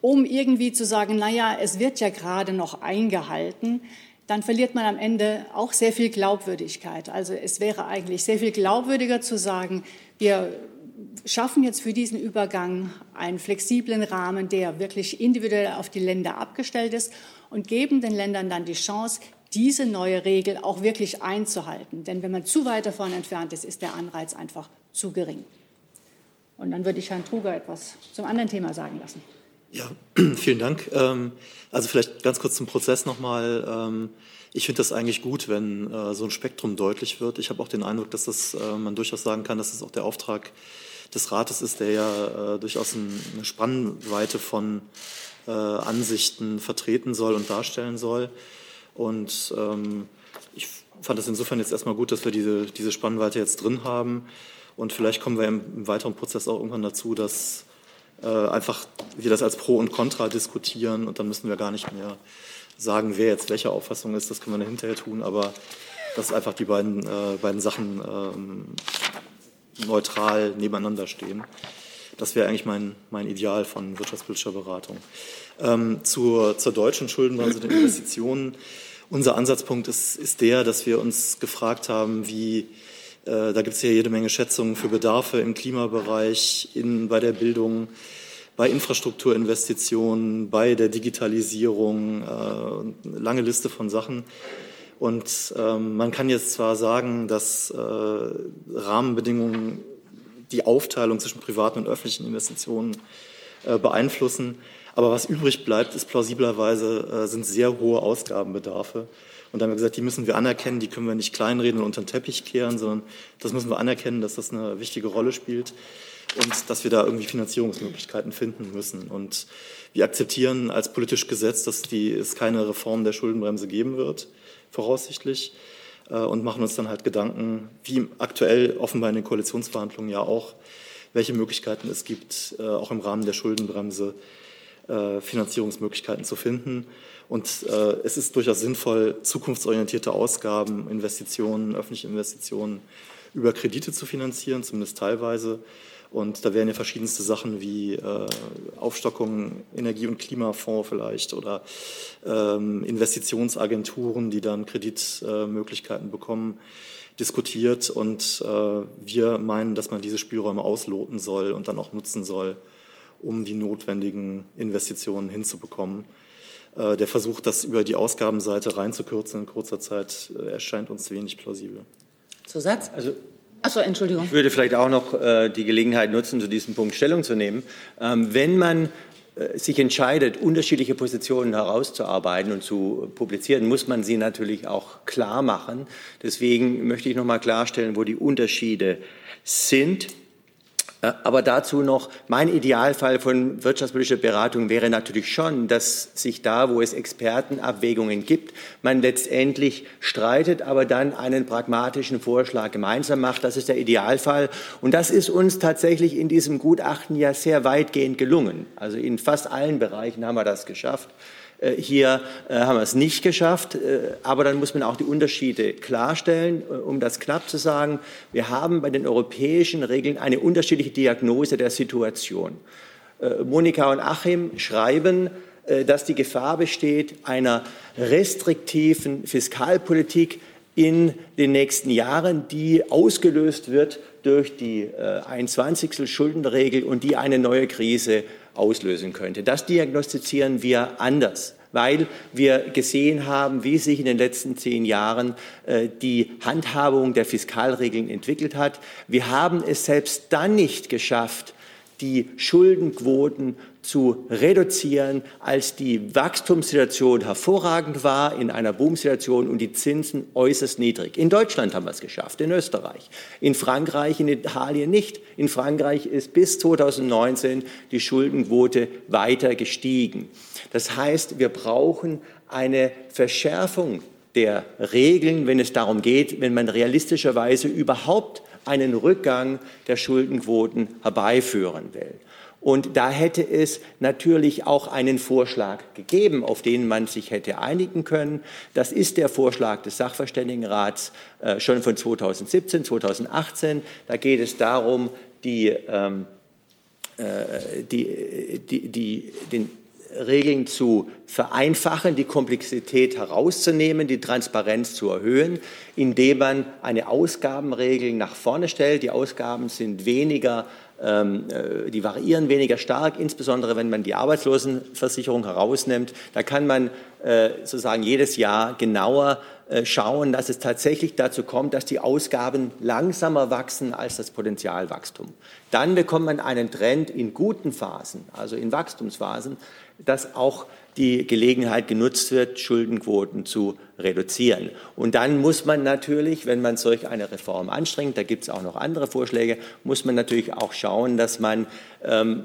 um irgendwie zu sagen, naja, es wird ja gerade noch eingehalten, dann verliert man am Ende auch sehr viel Glaubwürdigkeit. Also es wäre eigentlich sehr viel glaubwürdiger zu sagen, wir schaffen jetzt für diesen Übergang einen flexiblen Rahmen, der wirklich individuell auf die Länder abgestellt ist und geben den Ländern dann die Chance, diese neue Regel auch wirklich einzuhalten. Denn wenn man zu weit davon entfernt ist, ist der Anreiz einfach zu gering. Und dann würde ich Herrn Truger etwas zum anderen Thema sagen lassen. Ja, vielen Dank. Ähm, also vielleicht ganz kurz zum Prozess nochmal. Ähm, ich finde das eigentlich gut, wenn äh, so ein Spektrum deutlich wird. Ich habe auch den Eindruck, dass das, äh, man durchaus sagen kann, dass das auch der Auftrag des Rates ist, der ja äh, durchaus eine Spannweite von äh, Ansichten vertreten soll und darstellen soll. Und ähm, ich fand es insofern jetzt erstmal gut, dass wir diese, diese Spannweite jetzt drin haben. Und vielleicht kommen wir im, weiteren Prozess auch irgendwann dazu, dass äh, einfach wir das als Pro und Contra diskutieren und dann müssen wir gar nicht mehr sagen, wer jetzt welche Auffassung ist. Das können wir hinterher tun, aber dass einfach die beiden, äh, beiden Sachen ähm, neutral nebeneinander stehen. Das wäre eigentlich mein, mein Ideal von wirtschaftspolitischer Beratung. Ähm, zur, zur deutschen Schuldenbremse den Investitionen. Unser Ansatzpunkt ist, ist der, dass wir uns gefragt haben, wie, äh, da gibt es ja jede Menge Schätzungen für Bedarfe im Klimabereich, in, bei der Bildung, bei Infrastrukturinvestitionen, bei der Digitalisierung, äh, lange Liste von Sachen. Und ähm, man kann jetzt zwar sagen, dass äh, Rahmenbedingungen die Aufteilung zwischen privaten und öffentlichen Investitionen äh, beeinflussen, aber was übrig bleibt, ist plausiblerweise, äh, sind sehr hohe Ausgabenbedarfe. Und da haben wir gesagt, die müssen wir anerkennen, die können wir nicht kleinreden und unter den Teppich kehren, sondern das müssen wir anerkennen, dass das eine wichtige Rolle spielt und dass wir da irgendwie Finanzierungsmöglichkeiten finden müssen. Und wir akzeptieren als politisch Gesetz, dass die, es keine Reform der Schuldenbremse geben wird, voraussichtlich, äh, und machen uns dann halt Gedanken, wie aktuell offenbar in den Koalitionsverhandlungen ja auch, welche Möglichkeiten es gibt, äh, auch im Rahmen der Schuldenbremse äh, Finanzierungsmöglichkeiten zu finden. Und es ist durchaus sinnvoll, zukunftsorientierte Ausgaben, Investitionen, öffentliche Investitionen über Kredite zu finanzieren, zumindest teilweise. Und da wären ja verschiedenste Sachen wie äh, Aufstockung Energie- und Klimafonds vielleicht oder ähm, Investitionsagenturen, die dann Kreditmöglichkeiten äh, bekommen, diskutiert. Und äh, wir meinen, dass man diese Spielräume ausloten soll und dann auch nutzen soll, um die notwendigen Investitionen hinzubekommen. Äh, der Versuch, das über die Ausgabenseite reinzukürzen in kurzer Zeit, äh, erscheint uns wenig plausibel. Zusatz? Also Achso, Entschuldigung. Ich würde vielleicht auch noch äh, die Gelegenheit nutzen, zu diesem Punkt Stellung zu nehmen. Ähm, wenn man äh, sich entscheidet, unterschiedliche Positionen herauszuarbeiten und zu publizieren, muss man sie natürlich auch klar machen. Deswegen möchte ich noch mal klarstellen, wo die Unterschiede sind. Äh, aber dazu noch, mein Idealfall von wirtschaftspolitischer Beratung wäre natürlich schon, dass sich da, wo es Expertenabwägungen gibt, man letztendlich streitet, aber dann einen pragmatischen Vorschlag gemeinsam macht. Das ist der Idealfall. Und das ist uns tatsächlich in diesem Gutachten ja sehr weitgehend gelungen. Also in fast allen Bereichen haben wir das geschafft. Äh, hier äh, haben wir es nicht geschafft, äh, aber dann muss man auch die Unterschiede klarstellen, um das knapp zu sagen. Wir haben bei den europäischen Regeln eine unterschiedliche Diagnose der Situation. Monika und Achim schreiben, dass die Gefahr besteht einer restriktiven Fiskalpolitik in den nächsten Jahren, die ausgelöst wird durch die 21. Schuldenregel und die eine neue Krise auslösen könnte. Das diagnostizieren wir anders weil wir gesehen haben, wie sich in den letzten zehn Jahren äh, die Handhabung der Fiskalregeln entwickelt hat. Wir haben es selbst dann nicht geschafft, die Schuldenquoten zu reduzieren, als die Wachstumssituation hervorragend war in einer Boomsituation und die Zinsen äußerst niedrig. In Deutschland haben wir es geschafft, in Österreich, in Frankreich, in Italien nicht. In Frankreich ist bis 2019 die Schuldenquote weiter gestiegen. Das heißt, wir brauchen eine Verschärfung der Regeln, wenn es darum geht, wenn man realistischerweise überhaupt einen Rückgang der Schuldenquoten herbeiführen will. Und da hätte es natürlich auch einen Vorschlag gegeben, auf den man sich hätte einigen können. Das ist der Vorschlag des Sachverständigenrats äh, schon von 2017, 2018. Da geht es darum, die, ähm, äh, die, die, die, den Regeln zu vereinfachen, die Komplexität herauszunehmen, die Transparenz zu erhöhen, indem man eine Ausgabenregel nach vorne stellt. Die Ausgaben sind weniger die variieren weniger stark, insbesondere wenn man die Arbeitslosenversicherung herausnimmt. Da kann man äh, sozusagen jedes Jahr genauer äh, schauen, dass es tatsächlich dazu kommt, dass die Ausgaben langsamer wachsen als das Potenzialwachstum. Dann bekommt man einen Trend in guten Phasen, also in Wachstumsphasen, dass auch die Gelegenheit genutzt wird, Schuldenquoten zu reduzieren. Und dann muss man natürlich, wenn man solch eine Reform anstrengt, da gibt es auch noch andere Vorschläge, muss man natürlich auch schauen, dass man ähm,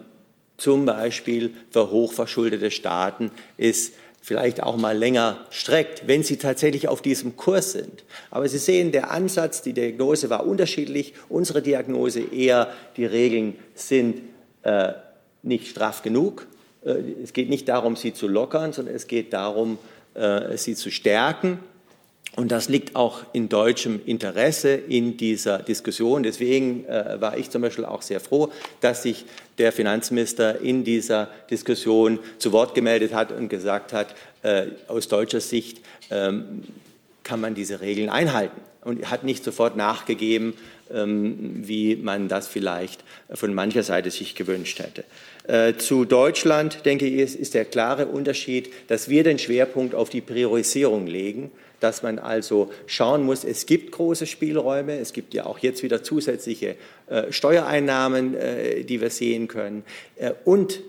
zum Beispiel für hochverschuldete Staaten ist, vielleicht auch mal länger streckt, wenn sie tatsächlich auf diesem Kurs sind. Aber Sie sehen, der Ansatz, die Diagnose war unterschiedlich. Unsere Diagnose eher, die Regeln sind äh, nicht straff genug es geht nicht darum, sie zu lockern, sondern es geht darum, sie zu stärken und das liegt auch in deutschem Interesse in dieser Diskussion. Deswegen äh, war ich zum Beispiel auch sehr froh, dass sich der Finanzminister in dieser Diskussion zu Wort gemeldet hat und gesagt hat, äh, aus deutscher Sicht ähm, kann man diese Regeln einhalten und hat nicht sofort nachgegeben, ähm, wie man das vielleicht von mancher Seite sich gewünscht hätte. Äh, zu Deutschland, denke ich, ist der klare Unterschied, dass wir den Schwerpunkt auf die Priorisierung legen dass man also schauen muss, es gibt große Spielräume, es gibt ja auch jetzt wieder zusätzliche äh, Steuereinnahmen, äh, die wir sehen können. Und,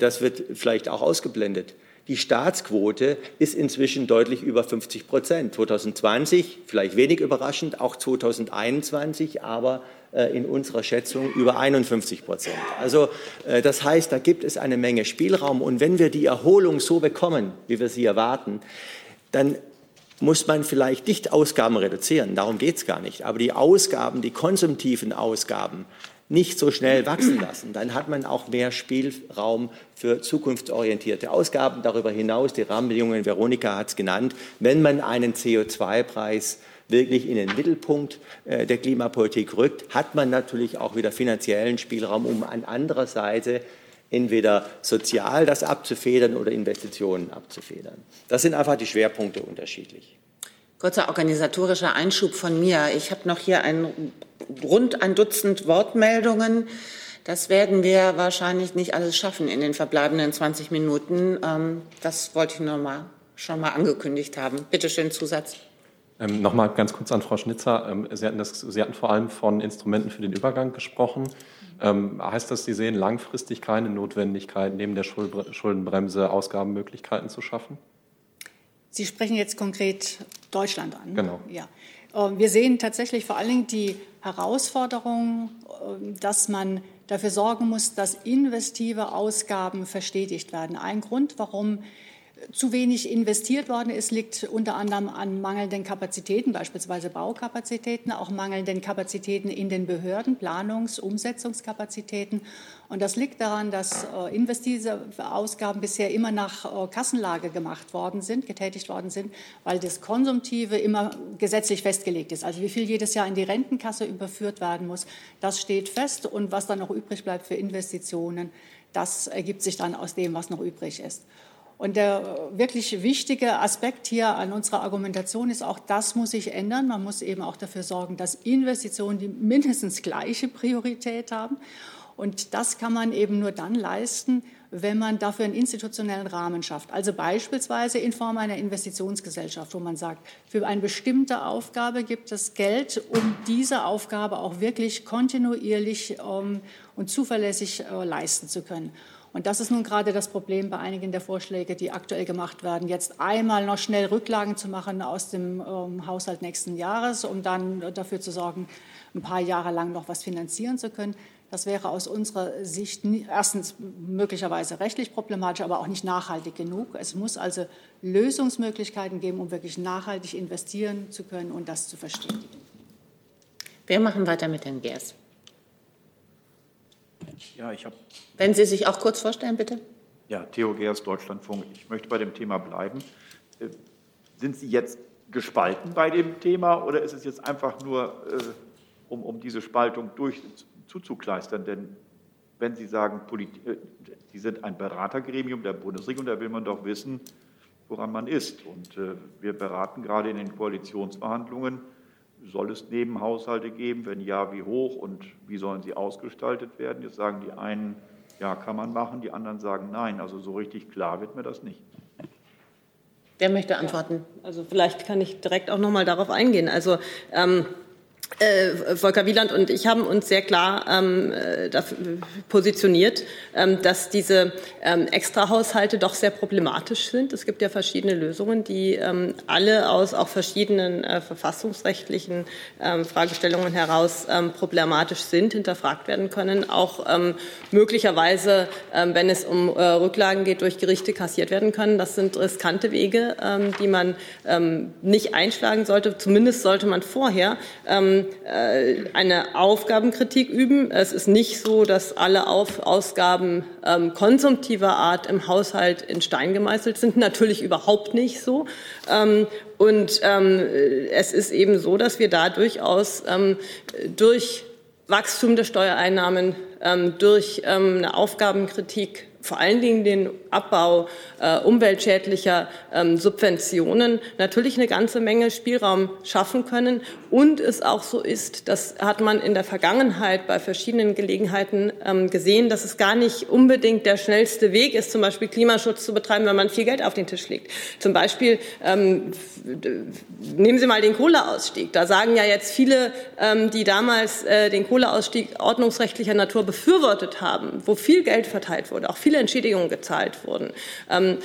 das wird vielleicht auch ausgeblendet, die Staatsquote ist inzwischen deutlich über 50 Prozent. 2020, vielleicht wenig überraschend, auch 2021, aber äh, in unserer Schätzung über 51 Prozent. Also äh, das heißt, da gibt es eine Menge Spielraum. Und wenn wir die Erholung so bekommen, wie wir sie erwarten, dann muss man vielleicht nicht Ausgaben reduzieren, darum geht es gar nicht, aber die Ausgaben, die konsumtiven Ausgaben nicht so schnell wachsen lassen. Dann hat man auch mehr Spielraum für zukunftsorientierte Ausgaben. Darüber hinaus, die Rahmenbedingungen, Veronika hat es genannt, wenn man einen CO2-Preis wirklich in den Mittelpunkt äh, der Klimapolitik rückt, hat man natürlich auch wieder finanziellen Spielraum, um an anderer Seite entweder sozial das abzufedern oder Investitionen abzufedern. Das sind einfach die Schwerpunkte unterschiedlich. Kurzer organisatorischer Einschub von mir. Ich habe noch hier ein, rund ein Dutzend Wortmeldungen. Das werden wir wahrscheinlich nicht alles schaffen in den verbleibenden 20 Minuten. Ähm, das wollte ich nur mal, schon mal angekündigt haben. Bitte schön, Zusatz. Ähm, noch mal ganz kurz an Frau Schnitzer. Ähm, Sie, hatten das, Sie hatten vor allem von Instrumenten für den Übergang gesprochen. Ähm, heißt das, Sie sehen langfristig keine Notwendigkeit, neben der Schuldenbremse Ausgabenmöglichkeiten zu schaffen? Sie sprechen jetzt konkret Deutschland an. Genau. Ja. Ähm, wir sehen tatsächlich vor allen Dingen die Herausforderung, ähm, dass man dafür sorgen muss, dass investive Ausgaben verstetigt werden. Ein Grund, warum zu wenig investiert worden ist, liegt unter anderem an mangelnden Kapazitäten, beispielsweise Baukapazitäten, auch mangelnden Kapazitäten in den Behörden, Planungs-, Umsetzungskapazitäten. Und das liegt daran, dass äh, investive Ausgaben bisher immer nach äh, Kassenlage gemacht worden sind, getätigt worden sind, weil das Konsumtive immer gesetzlich festgelegt ist. Also wie viel jedes Jahr in die Rentenkasse überführt werden muss, das steht fest. Und was dann noch übrig bleibt für Investitionen, das ergibt sich dann aus dem, was noch übrig ist. Und der wirklich wichtige Aspekt hier an unserer Argumentation ist auch, das muss sich ändern. Man muss eben auch dafür sorgen, dass Investitionen die mindestens gleiche Priorität haben. Und das kann man eben nur dann leisten, wenn man dafür einen institutionellen Rahmen schafft. Also beispielsweise in Form einer Investitionsgesellschaft, wo man sagt, für eine bestimmte Aufgabe gibt es Geld, um diese Aufgabe auch wirklich kontinuierlich ähm, und zuverlässig äh, leisten zu können. Und das ist nun gerade das Problem bei einigen der Vorschläge, die aktuell gemacht werden, jetzt einmal noch schnell Rücklagen zu machen aus dem ähm, Haushalt nächsten Jahres, um dann dafür zu sorgen, ein paar Jahre lang noch was finanzieren zu können. Das wäre aus unserer Sicht erstens möglicherweise rechtlich problematisch, aber auch nicht nachhaltig genug. Es muss also Lösungsmöglichkeiten geben, um wirklich nachhaltig investieren zu können und das zu verstehen. Wir machen weiter mit Herrn Gers. Ja, ich habe. Wenn Sie sich auch kurz vorstellen, bitte. Ja, Theo Geers, Deutschlandfunk. Ich möchte bei dem Thema bleiben. Äh, sind Sie jetzt gespalten bei dem Thema oder ist es jetzt einfach nur, äh, um, um diese Spaltung durch zuzukleistern? Denn wenn Sie sagen, äh, Sie sind ein Beratergremium der Bundesregierung, da will man doch wissen, woran man ist. Und wir beraten gerade in den Koalitionsverhandlungen soll es Nebenhaushalte geben? Wenn ja, wie hoch und wie sollen sie ausgestaltet werden? Jetzt sagen die einen, ja, kann man machen, die anderen sagen nein. Also so richtig klar wird mir das nicht. Wer möchte antworten? Ja, also vielleicht kann ich direkt auch noch mal darauf eingehen. Also ähm, äh, Volker Wieland und ich haben uns sehr klar ähm, äh, positioniert, ähm, dass diese ähm, Extrahaushalte doch sehr problematisch sind. Es gibt ja verschiedene Lösungen, die ähm, alle aus auch verschiedenen äh, verfassungsrechtlichen ähm, Fragestellungen heraus ähm, problematisch sind, hinterfragt werden können, auch möglicherweise, wenn es um äh, Rücklagen geht, durch Gerichte kassiert werden können. Das sind riskante Wege, die man nicht einschlagen sollte. Zumindest sollte man vorher ähm, äh, eine Aufgabenkritik üben. Es ist nicht so, dass alle Auf Ausgaben ähm, konsumtiver Art im Haushalt in Stein gemeißelt sind. Natürlich überhaupt nicht so. Ähm, und ähm, es ist eben so, dass wir da durchaus ähm, durch Wachstum der Steuereinnahmen, ähm, durch eine Aufgabenkritik vor allen Dingen den Abbau äh, umweltschädlicher ähm, Subventionen natürlich eine ganze Menge Spielraum schaffen können und es auch so ist, das hat man in der Vergangenheit bei verschiedenen Gelegenheiten ähm, gesehen, dass es gar nicht unbedingt der schnellste Weg ist, zum Beispiel Klimaschutz zu betreiben, wenn man viel Geld auf den Tisch legt. Zum Beispiel ähm, nehmen Sie mal den Kohleausstieg. Da sagen ja jetzt viele, ähm, die damals äh, den Kohleausstieg ordnungsrechtlicher Natur befürwortet haben, wo viel Geld verteilt wurde, auch viele Entschädigungen gezahlt wurden, ähm,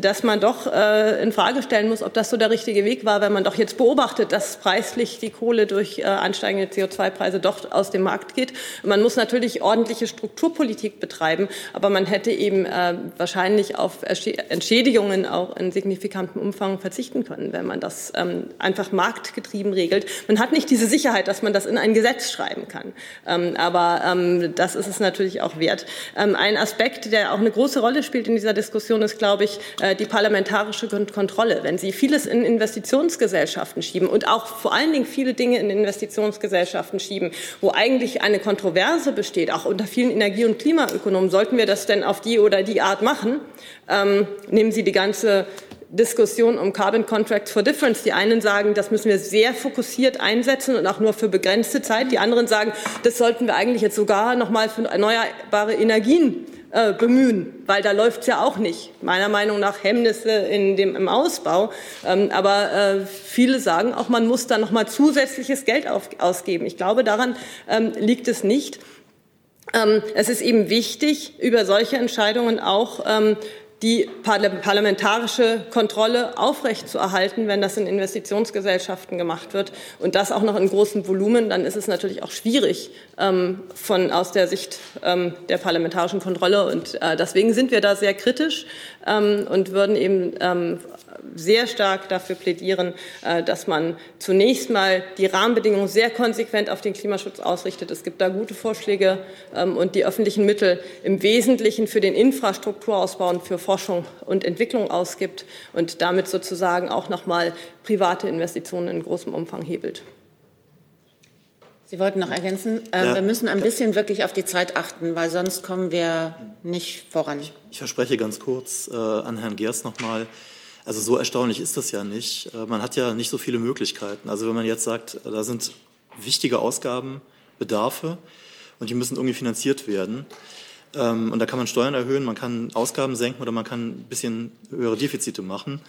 dass man doch äh, in Frage stellen muss, ob das so der richtige Weg war, wenn man doch jetzt beobachtet, dass preislich die Kohle durch äh, ansteigende CO2-Preise doch aus dem Markt geht. Man muss natürlich ordentliche Strukturpolitik betreiben, aber man hätte eben äh, wahrscheinlich auf Entschädigungen auch in signifikantem Umfang verzichten können, wenn man das ähm, einfach marktgetrieben regelt. Man hat nicht diese Sicherheit, dass man das in ein Gesetz schreiben kann. Ähm, aber das ist es natürlich auch wert. Ein Aspekt, der auch eine große Rolle spielt in dieser Diskussion, ist, glaube ich, äh, die parlamentarische Kontrolle. Wenn Sie vieles in Investitionsgesellschaften schieben und auch vor allen Dingen viele Dinge in Investitionsgesellschaften schieben, wo eigentlich eine Kontroverse besteht, auch unter vielen Energie- und Klimaökonomen, sollten wir das denn auf die oder die Art machen? Ähm, nehmen Sie die ganze Diskussion um Carbon Contracts for Difference. Die einen sagen, das müssen wir sehr fokussiert einsetzen und auch nur für begrenzte Zeit. Die anderen sagen, das sollten wir eigentlich jetzt sogar noch mal für erneuerbare Energien äh, bemühen, weil da läuft es ja auch nicht. Meiner Meinung nach Hemmnisse in dem, im Ausbau. Ähm, aber äh, viele sagen auch, man muss da noch mal zusätzliches Geld auf, ausgeben. Ich glaube, daran ähm, liegt es nicht. Ähm, es ist eben wichtig, über solche Entscheidungen auch ähm, die parlamentarische Kontrolle aufrechtzuerhalten, wenn das in Investitionsgesellschaften gemacht wird und das auch noch in großem Volumen, dann ist es natürlich auch schwierig ähm, von, aus der Sicht ähm, der parlamentarischen Kontrolle. Und äh, deswegen sind wir da sehr kritisch ähm, und würden eben ähm, sehr stark dafür plädieren, äh, dass man zunächst mal die Rahmenbedingungen sehr konsequent auf den Klimaschutz ausrichtet. Es gibt da gute Vorschläge ähm, und die öffentlichen Mittel im Wesentlichen für den Infrastrukturausbau und für Forschung und Entwicklung ausgibt und damit sozusagen auch noch mal private Investitionen in großem Umfang hebelt. Sie wollten noch ergänzen, äh, ja. wir müssen ein bisschen wirklich auf die Zeit achten, weil sonst kommen wir nicht voran. Ich, ich verspreche ganz kurz äh, an Herrn Gers noch mal. Also so erstaunlich ist das ja nicht. Äh, man hat ja nicht so viele Möglichkeiten. Also wenn man jetzt sagt, äh, da sind wichtige Ausgaben, Bedarfe und die müssen irgendwie finanziert werden. Ähm, und da kann man Steuern erhöhen, man kann Ausgaben senken oder man kann ein bisschen höhere Defizite machen.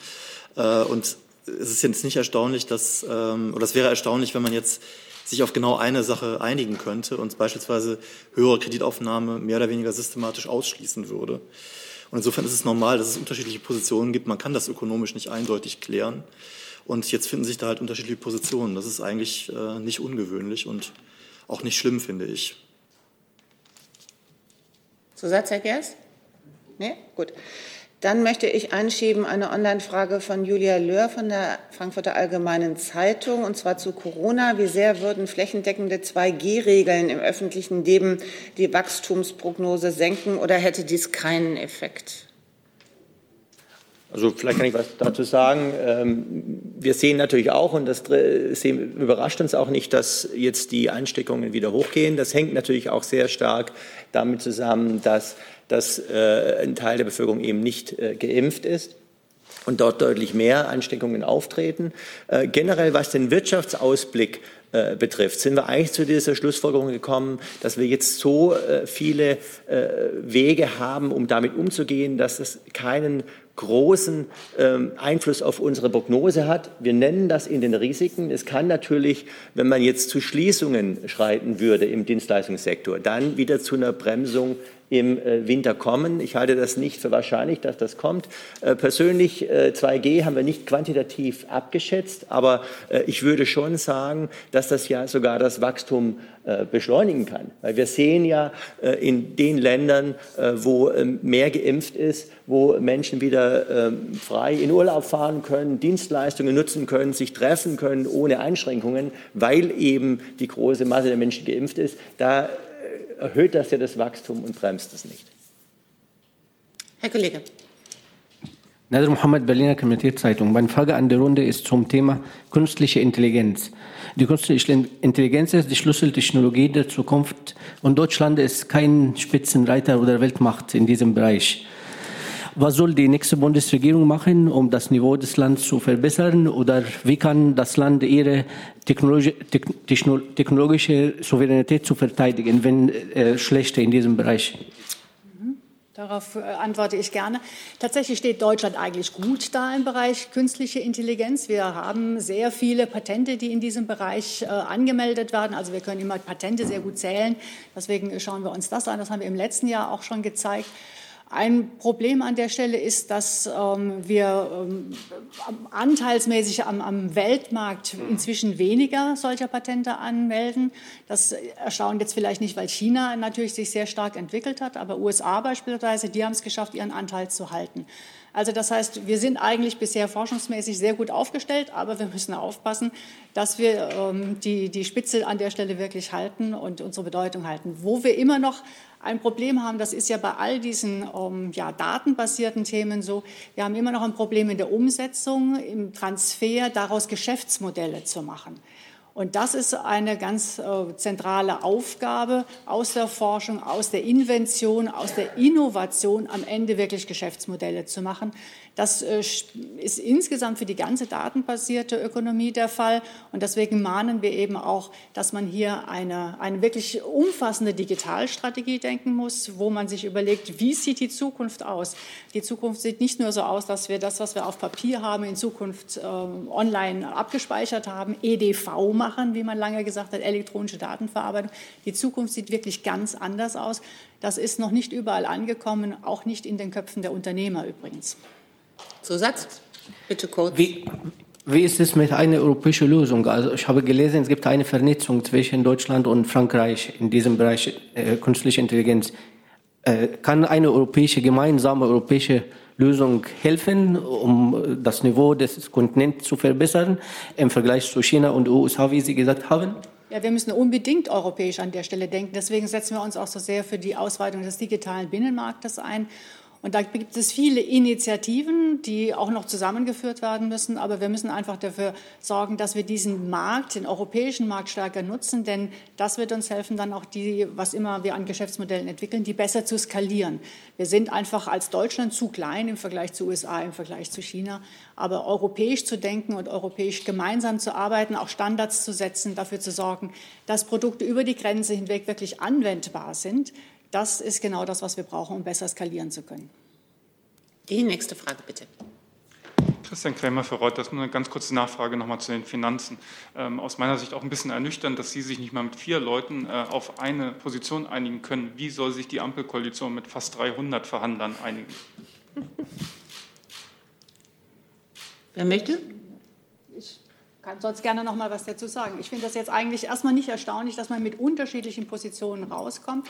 Äh, und es ist jetzt nicht erstaunlich, dass, ähm, oder es wäre erstaunlich, wenn man jetzt sich auf genau eine Sache einigen könnte und beispielsweise höhere Kreditaufnahme mehr oder weniger systematisch ausschließen würde. Und insofern ist es normal, dass es unterschiedliche Positionen gibt. Man kann das ökonomisch nicht eindeutig klären. Und jetzt finden sich da halt unterschiedliche Positionen. Das ist eigentlich äh, nicht ungewöhnlich und auch nicht schlimm, finde ich. Zusatz, Herr Gerst? Nee? Gut. Dann möchte ich einschieben eine Online-Frage von Julia Löhr von der Frankfurter Allgemeinen Zeitung, und zwar zu Corona. Wie sehr würden flächendeckende 2G-Regeln im öffentlichen Leben die Wachstumsprognose senken oder hätte dies keinen Effekt? Also vielleicht kann ich was dazu sagen. Ähm, wir sehen natürlich auch, und das überrascht uns auch nicht, dass jetzt die Ansteckungen wieder hochgehen. Das hängt natürlich auch sehr stark damit zusammen, dass dass äh, ein Teil der Bevölkerung eben nicht äh, geimpft ist und dort deutlich mehr Ansteckungen auftreten. Äh, generell, was den Wirtschaftsausblick äh, betrifft, sind wir eigentlich zu dieser Schlussfolgerung gekommen, dass wir jetzt so äh, viele Wege haben, um damit umzugehen, dass es keinen großen ähm, Einfluss auf unsere Prognose hat. Wir nennen das in den Risiken. Es kann natürlich, wenn man jetzt zu Schließungen schreiten würde im Dienstleistungssektor, dann wieder zu einer Bremsung im äh, Winter kommen. Ich halte das nicht für wahrscheinlich, dass das kommt. Äh, persönlich 2G äh, haben wir nicht quantitativ abgeschätzt, aber ich würde schon sagen, dass das ja sogar das Wachstum beschleunigen kann. Weil wir sehen ja in den Ländern, wo ähm, mehr geimpft ist, wo Menschen wieder äh, ähm, frei in Urlaub fahren können, Dienstleistungen nutzen können, sich treffen können ohne Einschränkungen, weil eben die große Masse der Menschen geimpft ist, da erhöht das ja das Wachstum und bremst es nicht. Herr Kollege. Nader Mohammed, Berliner Kriminalitätszeitung. Meine Frage an die Runde ist zum Thema künstliche Intelligenz. Die künstliche Intelligenz ist die Schlüsseltechnologie der Zukunft und Deutschland ist kein Spitzenreiter oder Weltmacht in diesem Bereich. Was soll die nächste Bundesregierung machen, um das Niveau des Landes zu verbessern? Oder wie kann das Land ihre technologische Souveränität zu verteidigen, wenn äh, schlechte in diesem Bereich? Darauf äh, antworte ich gerne. Tatsächlich steht Deutschland eigentlich gut da im Bereich künstliche Intelligenz. Wir haben sehr viele Patente, die in diesem Bereich äh, angemeldet werden. Also wir können immer Patente sehr gut zählen. Deswegen schauen wir uns das an. Das haben wir im letzten Jahr auch schon gezeigt. Ein Problem an der Stelle ist, dass ähm, wir ähm, anteilsmäßig am, am, Weltmarkt inzwischen weniger solcher Patente anmelden. Das erstaunt jetzt vielleicht nicht, weil China natürlich sich sehr stark entwickelt hat, aber USA beispielsweise, die haben es geschafft, ihren Anteil zu halten. Also das heißt, wir sind eigentlich bisher forschungsmäßig sehr gut aufgestellt, aber wir müssen aufpassen, dass wir ähm, die, die Spitze an der Stelle wirklich halten und unsere Bedeutung halten. Wo wir immer noch ein Problem haben, das ist ja bei all diesen ähm, ja, datenbasierten Themen so, wir haben immer noch ein Problem in der Umsetzung, im Transfer, daraus Geschäftsmodelle zu machen. Und das ist eine ganz äh, zentrale Aufgabe aus der Forschung, aus der Invention, aus der Innovation am Ende wirklich Geschäftsmodelle zu machen. Das äh, ist insgesamt für die ganze datenbasierte Ökonomie der Fall. Und deswegen mahnen wir eben auch, dass man hier eine, eine wirklich umfassende Digitalstrategie denken muss, wo man sich überlegt, wie sieht die Zukunft aus? Die Zukunft sieht nicht nur so aus, dass wir das, was wir auf Papier haben, in Zukunft äh, online abgespeichert haben, EDV machen, wie man lange gesagt hat, elektronische Datenverarbeitung. Die Zukunft sieht wirklich ganz anders aus. Das ist noch nicht überall angekommen, auch nicht in den Köpfen der Unternehmer übrigens. Zusatz? Bitte kurz. Wie, wie ist es mit einer europäischen Lösung? Also ich habe gelesen, es gibt eine Vernetzung zwischen Deutschland und Frankreich in diesem Bereich äh, künstliche Intelligenz. Äh, kann eine europäische, gemeinsame europäische Lösung helfen, um das Niveau des Kontinents zu verbessern im Vergleich zu China und USA, wie Sie gesagt haben? Ja, wir müssen unbedingt europäisch an der Stelle denken. Deswegen setzen wir uns auch so sehr für die Ausweitung des digitalen Binnenmarktes ein. Und da gibt es viele Initiativen, die auch noch zusammengeführt werden müssen. Aber wir müssen einfach dafür sorgen, dass wir diesen Markt, den europäischen Markt stärker nutzen. Denn das wird uns helfen, dann auch die, was immer wir an Geschäftsmodellen entwickeln, die besser zu skalieren. Wir sind einfach als Deutschland zu klein im Vergleich zu USA, im Vergleich zu China. Aber europäisch zu denken und europäisch gemeinsam zu arbeiten, auch Standards zu setzen, dafür zu sorgen, dass Produkte über die Grenze hinweg wirklich anwendbar sind, das ist genau das, was wir brauchen, um besser skalieren zu können. Die nächste Frage bitte. Christian Krämer für Reuters. Nur eine ganz kurze Nachfrage nochmal zu den Finanzen. Ähm, aus meiner Sicht auch ein bisschen ernüchternd, dass Sie sich nicht mal mit vier Leuten äh, auf eine Position einigen können. Wie soll sich die Ampelkoalition mit fast 300 Verhandlern einigen? Wer möchte? Ich kann sonst gerne noch mal was dazu sagen. Ich finde das jetzt eigentlich erstmal nicht erstaunlich, dass man mit unterschiedlichen Positionen rauskommt.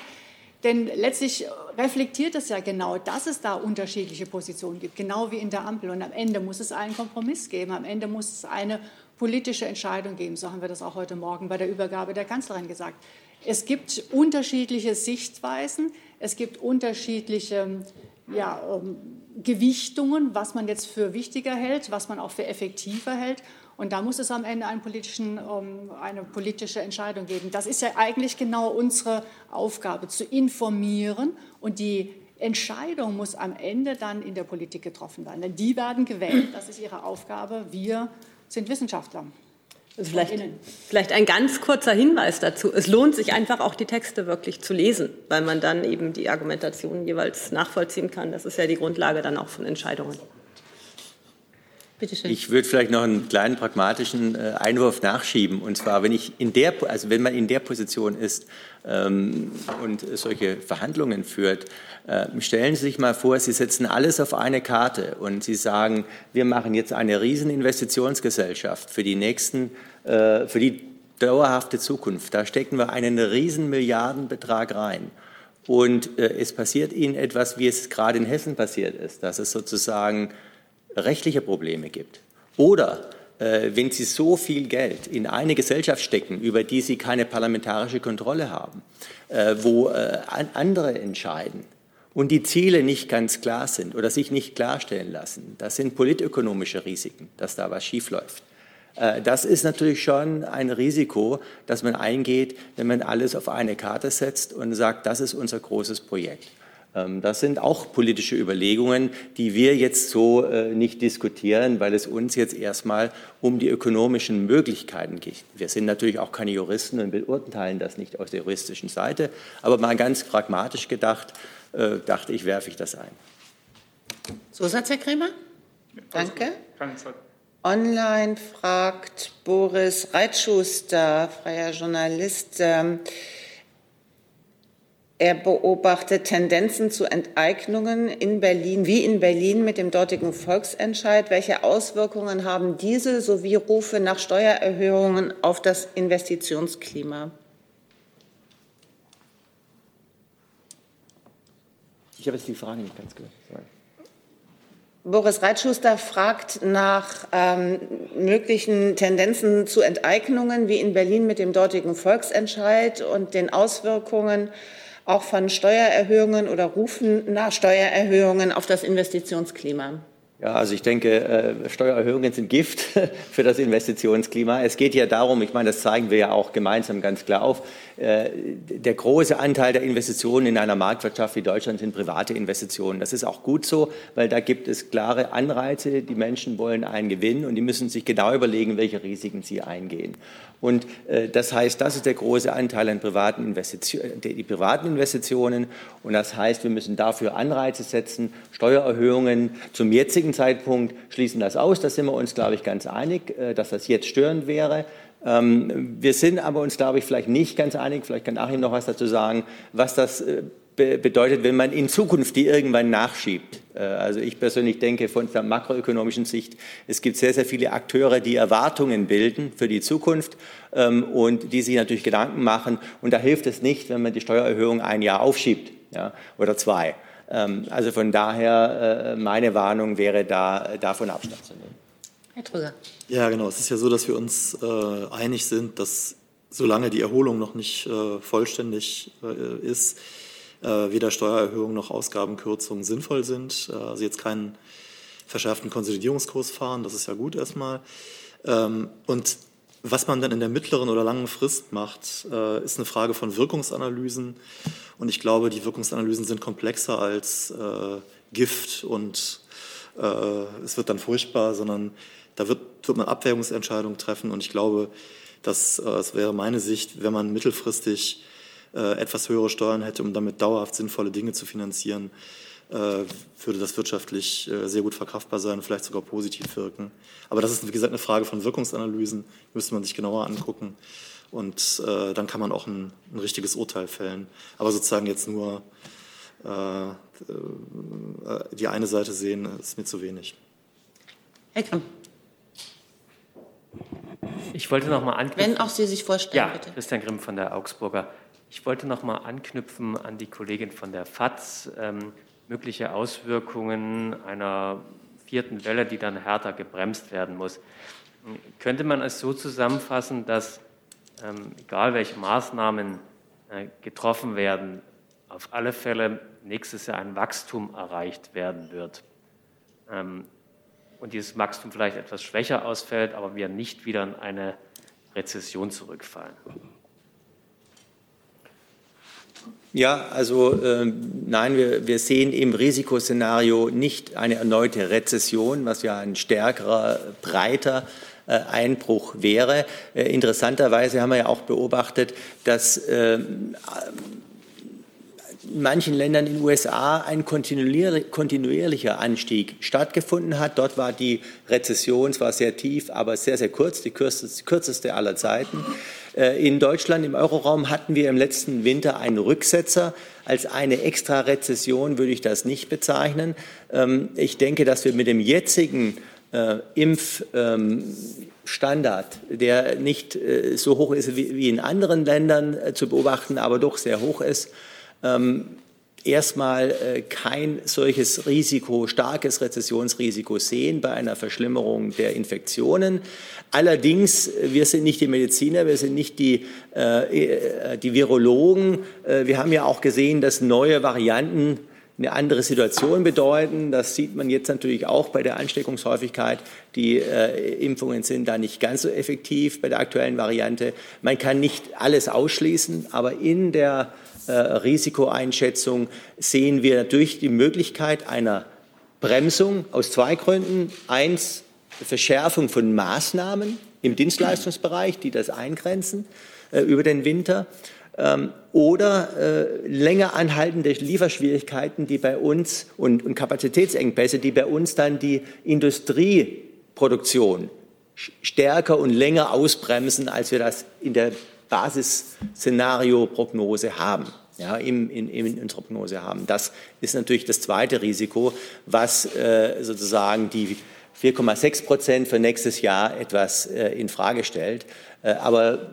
Denn letztlich reflektiert es ja genau, dass es da unterschiedliche Positionen gibt, genau wie in der Ampel. Und am Ende muss es einen Kompromiss geben, am Ende muss es eine politische Entscheidung geben. So haben wir das auch heute Morgen bei der Übergabe der Kanzlerin gesagt. Es gibt unterschiedliche Sichtweisen, es gibt unterschiedliche ja, ähm, Gewichtungen, was man jetzt für wichtiger hält, was man auch für effektiver hält. Und da muss es am Ende einen politischen, ähm, eine politische Entscheidung geben. Das ist ja eigentlich genau unsere Aufgabe, zu informieren. Und die Entscheidung muss am Ende dann in der Politik getroffen werden. Denn die werden gewählt, das ist ihre Aufgabe. Wir sind Wissenschaftler. Also vielleicht, vielleicht ein ganz kurzer Hinweis dazu. Es lohnt sich einfach auch die Texte wirklich zu lesen, weil man dann eben die Argumentation jeweils nachvollziehen kann. Das ist ja die Grundlage dann auch von Entscheidungen. Ich würde vielleicht noch einen kleinen pragmatischen äh, Einwurf nachschieben. Und zwar, wenn, ich in der, also wenn man in der Position ist ähm, und solche Verhandlungen führt, äh, stellen Sie sich mal vor, Sie setzen alles auf eine Karte und Sie sagen, wir machen jetzt eine Rieseninvestitionsgesellschaft für die nächsten, äh, für die dauerhafte Zukunft. Da stecken wir einen riesen Milliardenbetrag rein. und äh, es passiert ihnen etwas, wie es gerade in Hessen passiert ist, dass es sozusagen rechtliche Probleme gibt. Oder äh, wenn sie so viel Geld in eine Gesellschaft stecken, über die sie keine parlamentarische Kontrolle haben, äh, wo äh, andere entscheiden und die Ziele nicht ganz klar sind oder sich nicht klarstellen lassen, das sind politökonomische Risiken, dass da was schiefläuft. Äh, das ist natürlich schon ein Risiko, das man eingeht, wenn man alles auf eine Karte setzt und sagt, das ist unser großes Projekt. Ähm, das sind auch politische Überlegungen, die wir jetzt so äh, nicht diskutieren, weil es uns jetzt erstmal um die ökonomischen Möglichkeiten geht. Wir sind natürlich auch keine Juristen und beurteilen das nicht aus der juristischen Seite, aber mal ganz pragmatisch gedacht, äh, dachte ich, werfe ich das ein. Zusatz, Herr Kremer? Danke. Online fragt Boris Reitschuster, freier Journalist. Er beobachtet Tendenzen zu Enteignungen in Berlin, wie in Berlin mit dem dortigen Volksentscheid. Welche Auswirkungen haben diese sowie Rufe nach Steuererhöhungen auf das Investitionsklima? Ich habe jetzt die Frage nicht ganz gehört. Boris Reitschuster fragt nach ähm, möglichen Tendenzen zu Enteignungen, wie in Berlin mit dem dortigen Volksentscheid und den Auswirkungen auch von Steuererhöhungen oder Rufen nach Steuererhöhungen auf das Investitionsklima? Ja, also ich denke, äh, Steuererhöhungen sind Gift für das Investitionsklima. Es geht ja darum, ich meine, das zeigen wir ja auch gemeinsam ganz klar auf, der große Anteil der Investitionen in einer Marktwirtschaft wie Deutschland sind private Investitionen. Das ist auch gut so, weil da gibt es klare Anreize. Die Menschen wollen einen Gewinn und die müssen sich genau überlegen, welche Risiken sie eingehen. Und äh, das heißt, das ist der große Anteil an privaten Investitionen, die privaten Investitionen. Und das heißt, wir müssen dafür Anreize setzen. Steuererhöhungen zum jetzigen Zeitpunkt schließen das aus. Da sind wir uns, glaube ich, ganz einig, äh, dass das jetzt störend wäre. Ähm, wir sind aber uns, glaube ich, vielleicht nicht ganz einig, vielleicht kann Achim noch was dazu sagen, was das äh, bedeutet, wenn man in Zukunft die irgendwann nachschiebt. Äh, also ich persönlich denke von der makroökonomischen Sicht, es gibt sehr, sehr viele Akteure, die Erwartungen bilden für die Zukunft ähm, und die sich natürlich Gedanken machen. Und da hilft es nicht, wenn man die Steuererhöhung ein Jahr aufschiebt ja, oder zwei. Ähm, also von daher, äh, meine Warnung wäre da, davon Abstand zu nehmen. Herr Trüger. Ja, genau. Es ist ja so, dass wir uns äh, einig sind, dass solange die Erholung noch nicht äh, vollständig äh, ist, äh, weder Steuererhöhungen noch Ausgabenkürzungen sinnvoll sind. Äh, also jetzt keinen verschärften Konsolidierungskurs fahren, das ist ja gut erstmal. Ähm, und was man dann in der mittleren oder langen Frist macht, äh, ist eine Frage von Wirkungsanalysen. Und ich glaube, die Wirkungsanalysen sind komplexer als Gift und es wird dann furchtbar, sondern da wird, wird man Abwägungsentscheidungen treffen und ich glaube, dass äh, es wäre meine Sicht, wenn man mittelfristig äh, etwas höhere Steuern hätte, um damit dauerhaft sinnvolle Dinge zu finanzieren, äh, würde das wirtschaftlich äh, sehr gut verkraftbar sein, vielleicht sogar positiv wirken. Aber das ist, wie gesagt, eine Frage von Wirkungsanalysen, die müsste man sich genauer angucken. Und äh, dann kann man auch ein, ein, richtiges Urteil fällen. Aber sozusagen jetzt nur äh, äh, die eine Seite sehen, ist mir zu wenig. Herr Grimm. Ich wollte noch mal anknüpfen. Wenn auch Sie sich vorstellen, ja, bitte. Christian Grimm von der Augsburger. Ich wollte noch mal anknüpfen an die Kollegin von der FAZ. Ähm, mögliche Auswirkungen einer vierten Welle, die dann härter gebremst werden muss. Könnte man es so zusammenfassen, dass ähm, egal welche Maßnahmen äh, getroffen werden, auf alle Fälle nächstes Jahr ein Wachstum erreicht werden wird? Ähm, und dieses Wachstum vielleicht etwas schwächer ausfällt, aber wir nicht wieder in eine Rezession zurückfallen. Ja, also äh, nein, wir, wir sehen im Risikoszenario nicht eine erneute Rezession, was ja ein stärkerer, breiter äh, Einbruch wäre. Äh, interessanterweise haben wir ja auch beobachtet, dass ähm, in manchen Ländern in den USA ein kontinuierlicher Anstieg stattgefunden hat. Dort war die Rezession zwar sehr tief, aber sehr, sehr kurz, die kürzeste aller Zeiten. Äh, in Deutschland, im Euroraum, hatten wir im letzten Winter einen Rücksetzer. Als eine Extra-Rezession würde ich das nicht bezeichnen. Ähm, ich denke, dass wir mit dem jetzigen äh, Impfstandard, der nicht äh, so hoch ist wie in anderen Ländern zu beobachten, aber doch sehr hoch ist, erstmal äh, kein solches Risiko, starkes Rezessionsrisiko sehen bei einer Verschlimmerung der Infektionen. Allerdings, äh, wir sind nicht die Mediziner, wir sind nicht die, äh, die Virologen. wir haben ja auch gesehen, dass neue Varianten eine andere Situation bedeuten. Das sieht man jetzt natürlich auch bei der Ansteckungshäufigkeit. Die äh, Impfungen sind da nicht ganz so effektiv bei der aktuellen Variante. Man kann nicht alles ausschließen, aber in der äh, Risikoeinschätzung sehen wir natürlich die Möglichkeit einer Bremsung aus zwei Gründen. Eins, Verschärfung von Maßnahmen im Dienstleistungsbereich, die das eingrenzen äh, über den Winter. Ähm, oder äh, länger anhaltende Lieferschwierigkeiten, die bei uns und, und Kapazitätsengpässe, die bei uns dann die Industrieproduktion stärker und länger ausbremsen, als wir das in der Basisszenario-Prognose haben, ja, im, in, in unserer Prognose haben. Das ist natürlich das zweite Risiko, was äh, sozusagen die 4,6 Prozent für nächstes Jahr etwas äh, in Frage stellt. Äh, aber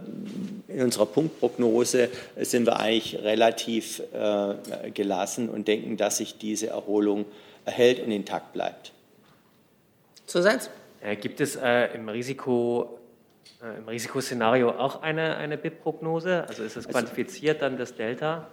in unserer Punktprognose sind wir eigentlich relativ äh, gelassen und denken, dass sich diese Erholung erhält und intakt bleibt. Zusatz? Äh, gibt es äh, im Risiko im Risikoszenario auch eine, eine BIP-Prognose? Also ist es also quantifiziert dann das Delta?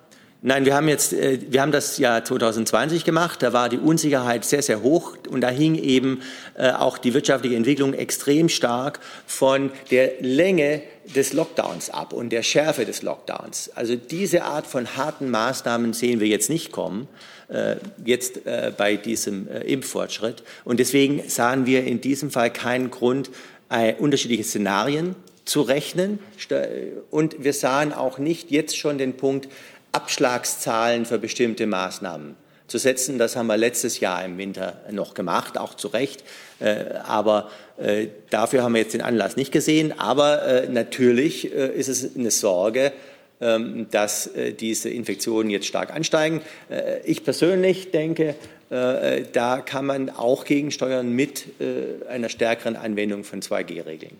Nein, wir haben jetzt, äh, wir haben das Jahr 2020 gemacht. Da war die Unsicherheit sehr, sehr hoch und da hing eben äh, auch die wirtschaftliche Entwicklung extrem stark von der Länge des Lockdowns ab und der Schärfe des Lockdowns. Also diese Art von harten Maßnahmen sehen wir jetzt nicht kommen, äh, jetzt bei diesem Impffortschritt. Und deswegen sahen wir in diesem Fall keinen Grund, unterschiedliche Szenarien zu rechnen. Und wir sahen auch nicht jetzt schon den Punkt, Abschlagszahlen für bestimmte Maßnahmen zu setzen. Das haben wir letztes Jahr im Winter noch gemacht, auch zu Recht. Äh, aber äh, dafür haben wir jetzt den Anlass nicht gesehen. Aber äh, natürlich ist es eine Sorge, ähm, dass diese Infektionen jetzt stark ansteigen. Ich persönlich denke, da kann man auch gegensteuern mit einer stärkeren Anwendung von 2G-Regeln.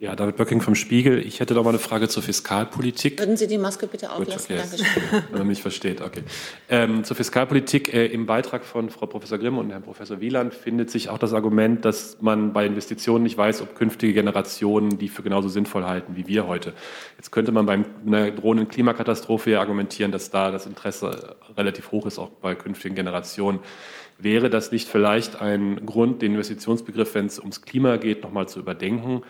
Ja, David Böcking vom Spiegel. Ich hätte noch mal eine Frage zur Fiskalpolitik. Würden Sie die Maske bitte auflassen? Gut, okay. Wenn man mich versteht, okay. Ähm, zur Fiskalpolitik. Äh, Im Beitrag von Frau Professor Grimm und Herrn Professor Wieland findet sich auch das Argument, dass man bei Investitionen nicht weiß, ob künftige Generationen die für genauso sinnvoll halten wie wir heute. Jetzt könnte man bei einer drohenden Klimakatastrophe ja argumentieren, dass da das Interesse relativ hoch ist, auch bei künftigen Generationen. Wäre das nicht vielleicht ein Grund, den Investitionsbegriff, wenn es ums Klima geht, noch mal zu überdenken?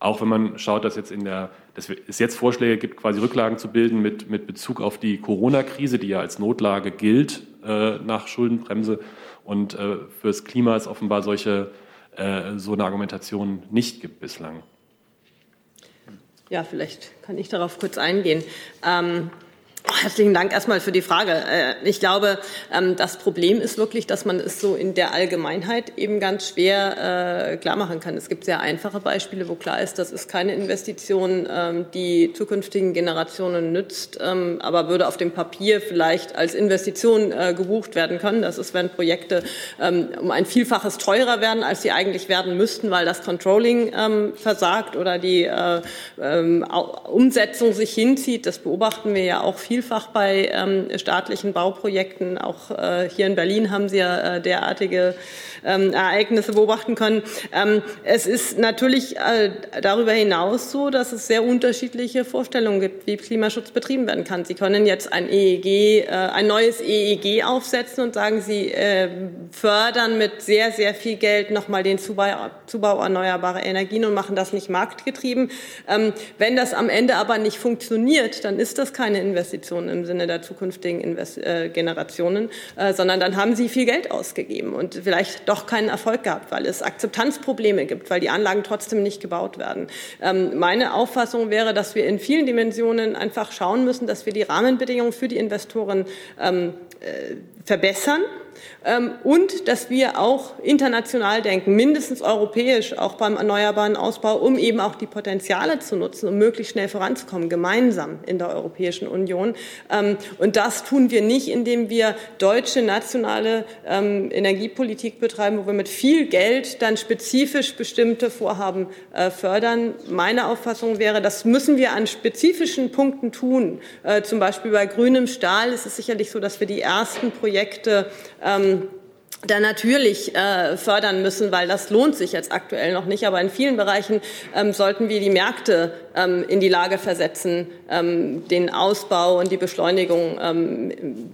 Auch wenn man schaut, dass, jetzt in der, dass es jetzt Vorschläge gibt, quasi Rücklagen zu bilden mit, mit Bezug auf die Corona-Krise, die ja als Notlage gilt äh, nach Schuldenbremse. Und äh, fürs Klima es offenbar solche, äh, so eine Argumentation nicht gibt bislang. Ja, vielleicht kann ich darauf kurz eingehen. Ähm Herzlichen Dank erstmal für die Frage. Äh, ich glaube, ähm, das Problem ist wirklich, dass man es so in der Allgemeinheit eben ganz schwer äh, klar machen kann. Es gibt sehr einfache Beispiele, wo klar ist, das ist keine Investition, ähm, die zukünftigen Generationen nützt, ähm, aber würde auf dem Papier vielleicht als Investition äh, gebucht werden können. Das ist, wenn Projekte um ein Vielfaches teurer werden, als sie eigentlich werden müssten, weil das Controlling versagt oder die Umsetzung sich hinzieht. Das beobachten wir ja auch vielfach bei ähm, staatlichen Bauprojekten. Auch äh, hier in Berlin haben Sie ja äh, derartige ähm, Ereignisse beobachten können. Ähm, es ist natürlich äh, darüber hinaus so, dass es sehr unterschiedliche Vorstellungen gibt, wie Klimaschutz betrieben werden kann. Sie können jetzt ein EEG, äh, ein neues EEG aufsetzen und sagen, Sie äh, fördern mit sehr, sehr viel Geld nochmal den Zubau, Zubau erneuerbarer Energien und machen das nicht marktgetrieben. Ähm, wenn das am Ende aber nicht funktioniert, dann ist das keine Investition im Sinne der zukünftigen Invest äh, Generationen, äh, sondern dann haben Sie viel Geld ausgegeben und vielleicht doch keinen Erfolg gehabt, weil es Akzeptanzprobleme gibt, weil die Anlagen trotzdem nicht gebaut werden. Ähm, meine Auffassung wäre, dass wir in vielen Dimensionen einfach schauen müssen, dass wir die Rahmenbedingungen für die Investoren ähm, äh, verbessern ähm, und dass wir auch international denken, mindestens europäisch, auch beim erneuerbaren Ausbau, um eben auch die Potenziale zu nutzen, um möglichst schnell voranzukommen, gemeinsam in der Europäischen Union. Ähm, und das tun wir nicht, indem wir deutsche nationale ähm, Energiepolitik betreiben, wo wir mit viel Geld dann spezifisch bestimmte Vorhaben äh, fördern. Meine Auffassung wäre, das müssen wir an spezifischen Punkten tun. Äh, zum Beispiel bei grünem Stahl ist es sicherlich so, dass wir die ersten Projekte ähm, da natürlich äh, fördern müssen, weil das lohnt sich jetzt aktuell noch nicht. Aber in vielen Bereichen ähm, sollten wir die Märkte ähm, in die Lage versetzen, ähm, den Ausbau und die Beschleunigung ähm,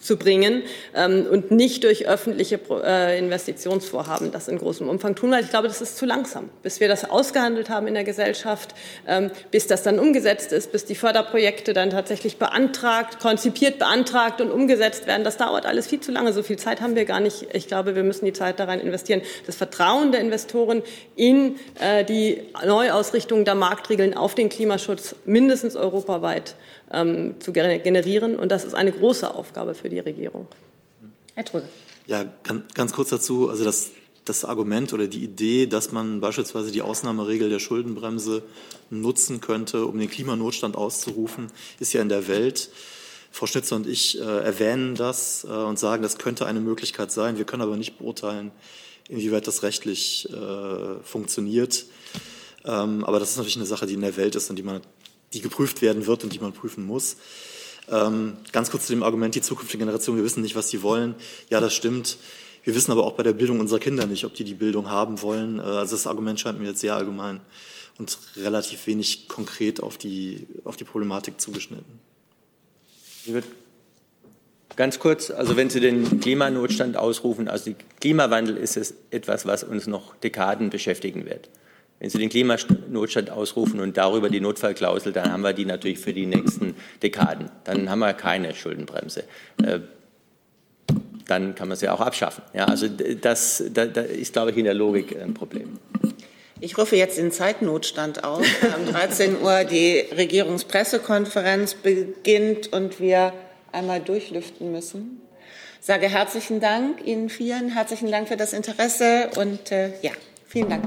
zu bringen ähm, und nicht durch öffentliche äh, Investitionsvorhaben das in großem Umfang tun, weil ich glaube, das ist zu langsam, bis wir das ausgehandelt haben in der Gesellschaft, ähm, bis das dann umgesetzt ist, bis die Förderprojekte dann tatsächlich beantragt, konzipiert, beantragt und umgesetzt werden. Das dauert alles viel zu lange. So viel Zeit haben wir gar nicht. Ich glaube, wir müssen die Zeit da rein investieren. Das Vertrauen der Investoren in äh, die Neuausrichtung der Marktregeln auf den Klimaschutz mindestens europaweit ähm, zu generieren. Und das ist eine große Aufgabe für die Regierung. Herr Trüge. Ja, ganz, ganz kurz dazu. Also das, das Argument oder die Idee, dass man beispielsweise die Ausnahmeregel der Schuldenbremse nutzen könnte, um den Klimanotstand auszurufen, ist ja in der Welt. Frau Schnitzer und ich äh, erwähnen das äh, und sagen, das könnte eine Möglichkeit sein. Wir können aber nicht beurteilen, inwieweit das rechtlich äh, funktioniert. Ähm, aber das ist natürlich eine Sache, die in der Welt ist und die, man, die geprüft werden wird und die man prüfen muss. Ähm, ganz kurz zu dem Argument, die zukünftige Generation, wir wissen nicht, was sie wollen. Ja, das stimmt. Wir wissen aber auch bei der Bildung unserer Kinder nicht, ob die die Bildung haben wollen. Äh, also das Argument scheint mir jetzt sehr allgemein und relativ wenig konkret auf die, auf die Problematik zugeschnitten. Ich würde ganz kurz, also wenn Sie den Klimanotstand ausrufen, also Klimawandel ist es etwas, was uns noch Dekaden beschäftigen wird. Wenn Sie den Klimanotstand ausrufen und darüber die Notfallklausel, dann haben wir die natürlich für die nächsten Dekaden. Dann haben wir keine Schuldenbremse. Äh, dann kann man sie auch abschaffen. Ja, also das, das, das ist, glaube ich, in der Logik ein Problem. Ich rufe jetzt den Zeitnotstand auf. Um 13 Uhr die Regierungspressekonferenz beginnt und wir einmal durchlüften müssen. Ich sage herzlichen Dank Ihnen vielen, herzlichen Dank für das Interesse und äh, ja, vielen Dank.